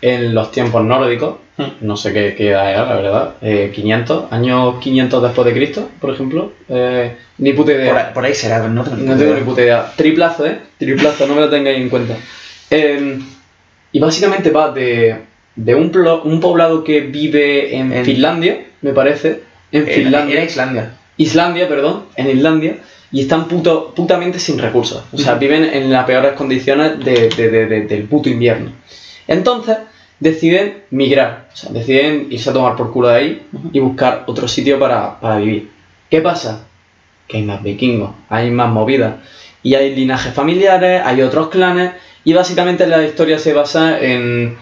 en los tiempos nórdicos. No sé qué, qué edad era, la verdad. Eh, 500, años 500 después de Cristo, por ejemplo. Eh, ni puta idea. Por ahí, por ahí será, no tengo, No tengo ni puta idea. Triplazo, ¿eh? Triplazo, no me lo tengáis en cuenta. Eh, y básicamente va de, de un, un poblado que vive en, En- Finlandia, me parece. En Era- Finlandia. Era Islandia. Islandia, perdón, en Islandia, y están puto, putamente sin recursos. O sea, viven en las peores condiciones de- de- de- de- del puto invierno. Entonces, deciden migrar. O sea, deciden irse a tomar por culo de ahí y buscar otro sitio para, para vivir. ¿Qué pasa? Que hay más vikingos, hay más movidas. Y hay linajes familiares, hay otros clanes, y básicamente la historia se basa en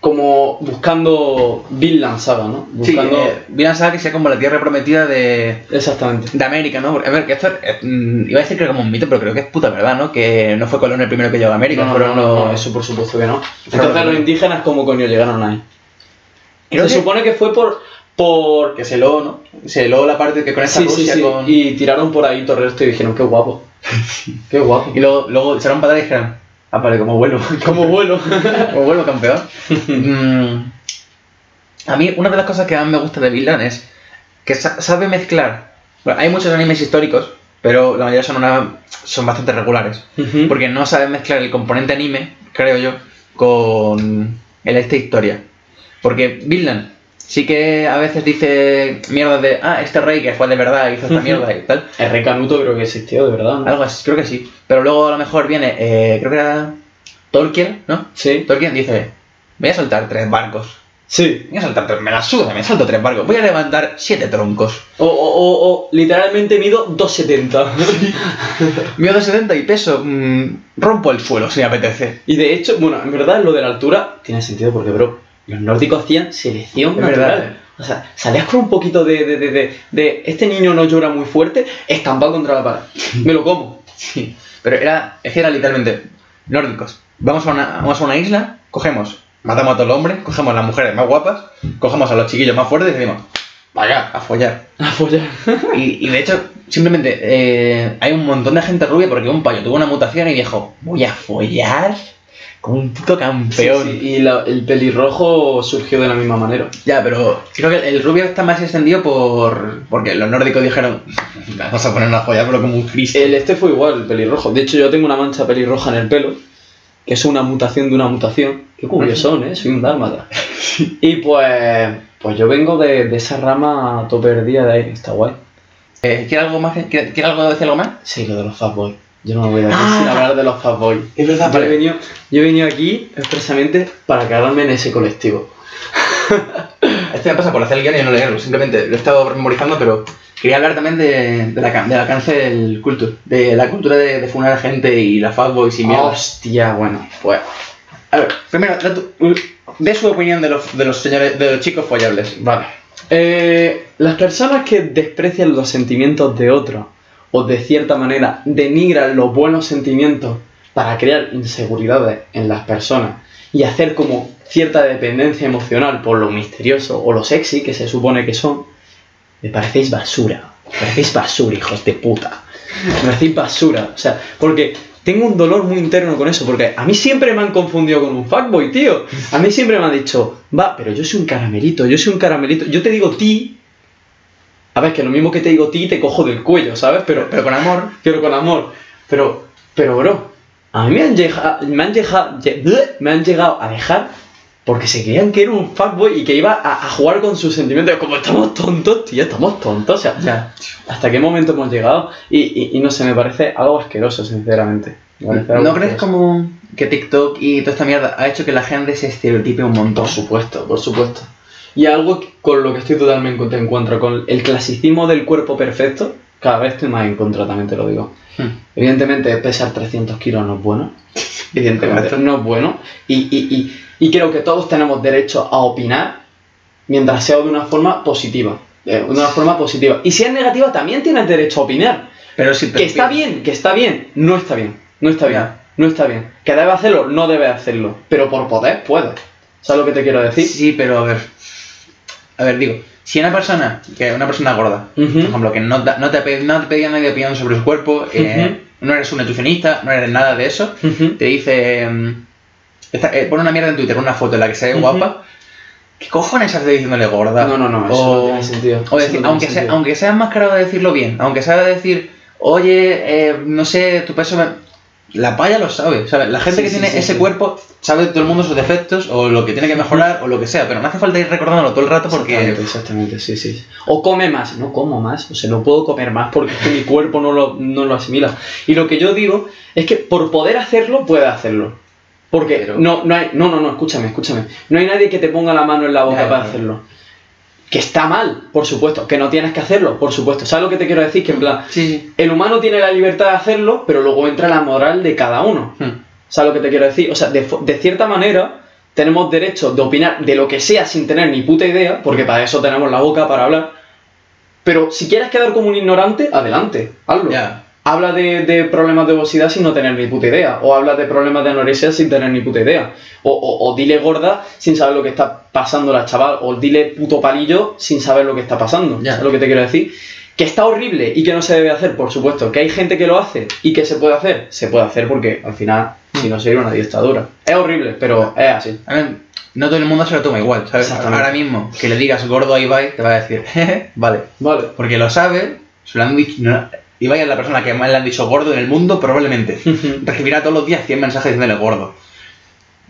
como buscando Vinland Saga, ¿no? Sí, Buscando... eh, Vinland Saga que sea como la tierra prometida de, Exactamente. de América, ¿no? Porque, A ver, que esto es, mm, iba a decir que era como un mito, pero creo que es puta verdad, ¿no? Que no fue Colón el primero que llegó a América, No, fueron no, no, los... no, eso por supuesto que no. Entonces los- los indígenas, ¿cómo coño llegaron ahí? Creo Se que- supone que fue por... por... Que se heló, ¿no? Se heló la parte que conecta Sí, sí, Rusia sí. con... Y tiraron por ahí torreos y dijeron, qué guapo. qué guapo. Y luego, luego echaron patada y dijeron, ah, vale, como vuelo, Como vuelo. como vuelo campeón. Mm, a mí, una de las cosas que más me gusta de Vinland es que sa- sabe mezclar. Bueno, hay muchos animes históricos, pero la mayoría son, una, son bastante regulares. Porque no sabe mezclar el componente anime, creo yo, con el esta historia. Porque Vinland sí que a veces dice mierdas de, ah, este rey que fue de verdad hizo esta mierda y tal. El rey Canuto creo que existió, de verdad. ¿no? Algo así, creo que sí. Pero luego a lo mejor viene, eh, creo que era Tolkien, ¿no? Sí. Tolkien dice, voy a soltar tres barcos. Sí. Voy a soltar tres, me la suda, me salto tres barcos. Voy a levantar siete troncos. O, o, o, o literalmente mido 2,70. Mido de 70 y peso, mm, rompo el suelo si me apetece. y de hecho, bueno, en verdad lo de la altura tiene sentido porque, bro, los nórdicos hacían selección Es natural. verdad. O sea, salías con un poquito de, de, de, de, de, este niño no llora muy fuerte, estampado contra la pared. Me lo como. Sí. Pero era, es que era literalmente nórdicos. Vamos a una, vamos a una isla, cogemos, matamos a todos los hombres, cogemos a las mujeres más guapas, cogemos a los chiquillos más fuertes y decimos, vaya, a follar. A follar. Y, y de hecho, simplemente eh, hay un montón de gente rubia porque un payo tuvo una mutación y dijo, voy a follar como un puto campeón. Sí, sí, Y la- el pelirrojo surgió de la misma manera. Ya, pero creo que el rubio está más extendido por porque los nórdicos dijeron, vamos a poner una follar pero como un Cristo. El este fue igual, el pelirrojo. De hecho, yo tengo una mancha pelirroja en el pelo, que es una mutación de una mutación. Qué curioso, ¿eh? Soy un dálmata. Y pues, pues yo vengo de, de esa rama todo perdida de ahí. Está guay. Eh, ¿Quiere algo más? ¿Quiere, quiere algo decir algo más? Sí, lo de los fatboys. Yo no me voy aquí Ah. sin hablar de los fatboys. Es verdad, Yo he, venido, yo he venido aquí expresamente para quedarme en ese colectivo. Esto me pasa por hacer el guion y no leerlo, simplemente lo he estado memorizando, pero quería hablar también de, de la, del alcance del culto, de la cultura de, de funar a gente y la fatboys y mierda. Hostia, bueno, pues. A ver, primero, de su opinión de los, de los señores, de los chicos follables. Vale. Eh, las personas que desprecian los sentimientos de otros o de cierta manera denigran los buenos sentimientos para crear inseguridades en las personas y hacer como cierta dependencia emocional por lo misterioso o lo sexy que se supone que son, me parecéis basura. Me parecéis basura, hijos de puta. Me parecéis basura. O sea, porque tengo un dolor muy interno con eso, porque a mí siempre me han confundido con un fuckboy, tío. A mí siempre me han dicho, va, pero yo soy un caramelito, yo soy un caramelito. Yo te digo ti. A ver, que lo mismo que te digo ti, te cojo del cuello, ¿sabes? Pero, Pero con amor, pero con amor. Pero, pero, bro, a mí me han llegado, me han llegado, me han llegado a dejar porque se creían que era un fuckboy y que iba a, a jugar con sus sentimientos. Como estamos tontos, tío, estamos tontos. O sea, ya. ¿hasta qué momento hemos llegado? Y, y- y no sé, me parece algo asqueroso, sinceramente. ¿No crees como que TikTok y toda esta mierda ha hecho que la gente se estereotipe un montón? Por supuesto, por supuesto. Y algo con lo que estoy totalmente en contra, con el clasicismo del cuerpo perfecto, cada vez estoy más en contra, también te lo digo. Hmm. Evidentemente, pesar 300 kilos no es bueno. Evidentemente, no es bueno. Y, y- y- y creo que todos tenemos derecho a opinar mientras sea de una forma positiva. De una forma positiva. Y si es negativa, también tienes derecho a opinar. Pero si Que está bien, que está bien. No está bien. No está bien. No está bien. Que debe hacerlo, no debe hacerlo. Pero por poder, puede. ¿Sabes lo que te quiero decir? Sí, pero a ver. A ver, digo, si una persona, que una persona gorda, por ejemplo, que no, te, no te pedía nadie opinión sobre su cuerpo, eh, no eres un nutricionista, no eres nada de eso, te dice, esta- eh, pone una mierda en Twitter, una foto en la que se ve guapa, ¿qué cojones haces diciéndole gorda? No, no, no, eso o, no tiene sentido. o decir, no aunque, sea, aunque sea enmascarado de decirlo bien, aunque sea de decir, oye, eh, no sé, tu peso... me-". La paya lo sabe, ¿sabes? La gente Sí, que sí, tiene sí, ese cuerpo sabe todo el mundo sus defectos o lo que tiene que mejorar o lo que sea, pero no hace falta ir recordándolo todo el rato porque... Exactamente, exactamente, sí, sí. O come más, no como más, o sea, no puedo comer más porque es que mi cuerpo no lo, no lo asimila. Y lo que yo digo es que por poder hacerlo, puede hacerlo. Porque Pero- no, no hay, no, no, no, escúchame, escúchame. No hay nadie que te ponga la mano en la boca Ya, para hacerlo. Que está mal, por supuesto. Que no tienes que hacerlo, por supuesto. ¿Sabes lo que te quiero decir? Que en plan, Sí, el humano tiene la libertad de hacerlo, pero luego entra la moral de cada uno. sí. ¿Sabes lo que te quiero decir? O sea, de, cierta manera tenemos derecho de opinar de lo que sea sin tener ni puta idea, porque para eso tenemos la boca para hablar. Pero si quieres quedar como un ignorante, adelante, hazlo. Ya. Habla de, de problemas de obesidad sin no tener ni puta idea. O habla de problemas de anorexia sin tener ni puta idea. O, o- o dile gorda sin saber lo que está pasando la chaval. O dile puto palillo sin saber lo que está pasando. Ya. ¿Sabes lo que te quiero decir? Que está horrible y que no se debe hacer, por supuesto. Que hay gente que lo hace y que se puede hacer. Se puede hacer porque al final, si no sería una dictadura. Es horrible, pero es así. A ver, no todo el mundo se lo toma igual. Ahora mismo, que le digas gordo a Ibai, te va a decir, "Jeje, vale. Vale. Porque lo sabe, se lo han dicho. no, Ibai es la persona que más le han dicho gordo en el mundo, probablemente. Recibirá todos los días 100 mensajes diciéndole gordo.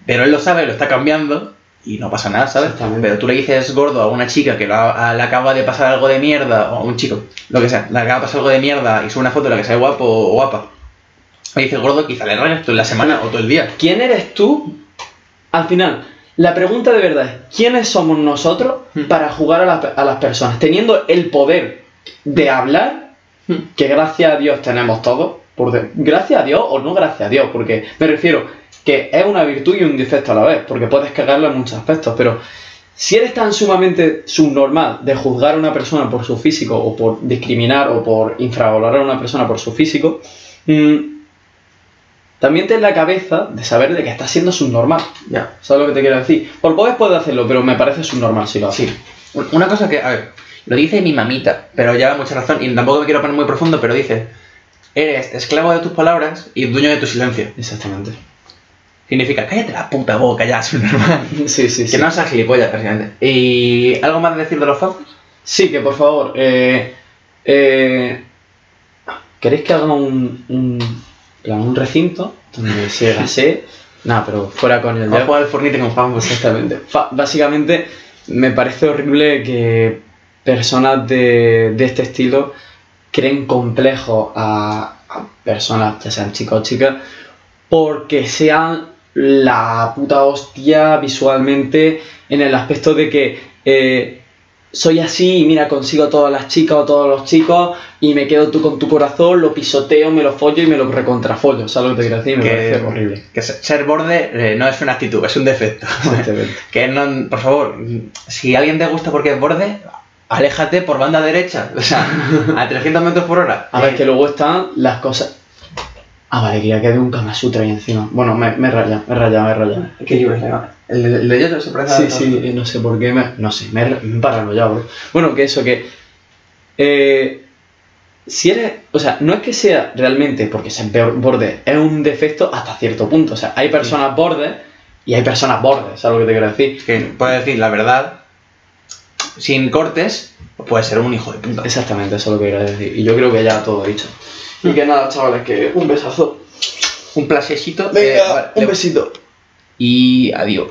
Pero él lo sabe, lo está cambiando y no pasa nada, ¿sabes? Pero tú le dices gordo a una chica que a- le acaba de pasar algo de mierda, o a un chico, lo que sea, le acaba de pasar algo de mierda y sube una foto de la que sea guapo o guapa. Le dices gordo, quizá le rayas toda la semana o todo el día. ¿Quién eres tú? Al final, la pregunta de verdad es, ¿quiénes somos nosotros Hmm. para jugar a, las- a las personas? Teniendo el poder de hablar. Que gracias a Dios tenemos todos, por de- gracias a Dios o no gracias a Dios, porque me refiero que es una virtud y un defecto a la vez, porque puedes cagarlo en muchos aspectos, pero si eres tan sumamente subnormal de juzgar a una persona por su físico o por discriminar o por infravalorar a una persona por su físico, mm, también ten la cabeza de saber de que estás siendo subnormal. Ya. ¿Sabes lo que te quiero decir? Por poder puede hacerlo, pero me parece subnormal si lo hace. Sí. Una cosa que, a ver, lo dice mi mamita, pero lleva mucha razón y tampoco me quiero poner muy profundo, pero dice, eres esclavo de tus palabras y dueño de tu silencio. Exactamente. Significa, cállate la puta boca ya, soy normal. Sí, sí, sí. Que no seas gilipollas, básicamente. ¿Y algo más de decir de los fans? Sí, que por favor, eh, eh, ¿queréis que haga un, un, plan, un recinto donde se? Nada, pero fuera con el Vamos a jugar al Fornite con fans. Exactamente. Fa- básicamente, me parece horrible que personas de, de este estilo creen complejo a, a personas, ya sean chicos o chicas, porque sean la puta hostia visualmente en el aspecto de que eh, soy así y mira, consigo a todas las chicas o todos los chicos y me quedo tú con tu corazón, lo pisoteo, me lo follo y me lo recontrafollo. ¿Sabes lo que te quiero decir? Me parece horrible. que se- ser borde eh, no es una actitud, es un defecto. Que no, por favor, si alguien te gusta porque es borde, aléjate por banda derecha, o sea, a 300 metros por hora. A ver, que luego están las cosas. Ah, vale, quería que había un Kama Sutra ahí encima. Bueno, me, me he rayado, me he rayado, me he rayado. ¿Qué libro es? El, de Yoto parece Sí, sí, eh, no sé por qué me. No sé, me he, me he paranoiado, bro. Bueno, que eso, que. eh, si eres. O sea, no es que sea realmente porque ser peor borde, es un defecto hasta cierto punto. O sea, hay personas bordes y hay personas bordes, ¿sabes lo que te quiero decir? Que puede decir la verdad sin cortes, puede ser un hijo de puta. Exactamente, eso es lo que quería decir. Y yo creo que ya todo dicho. Y que nada, chavales, que un besazo. Un plasecito. Venga, eh, vale, un besito. y adiós.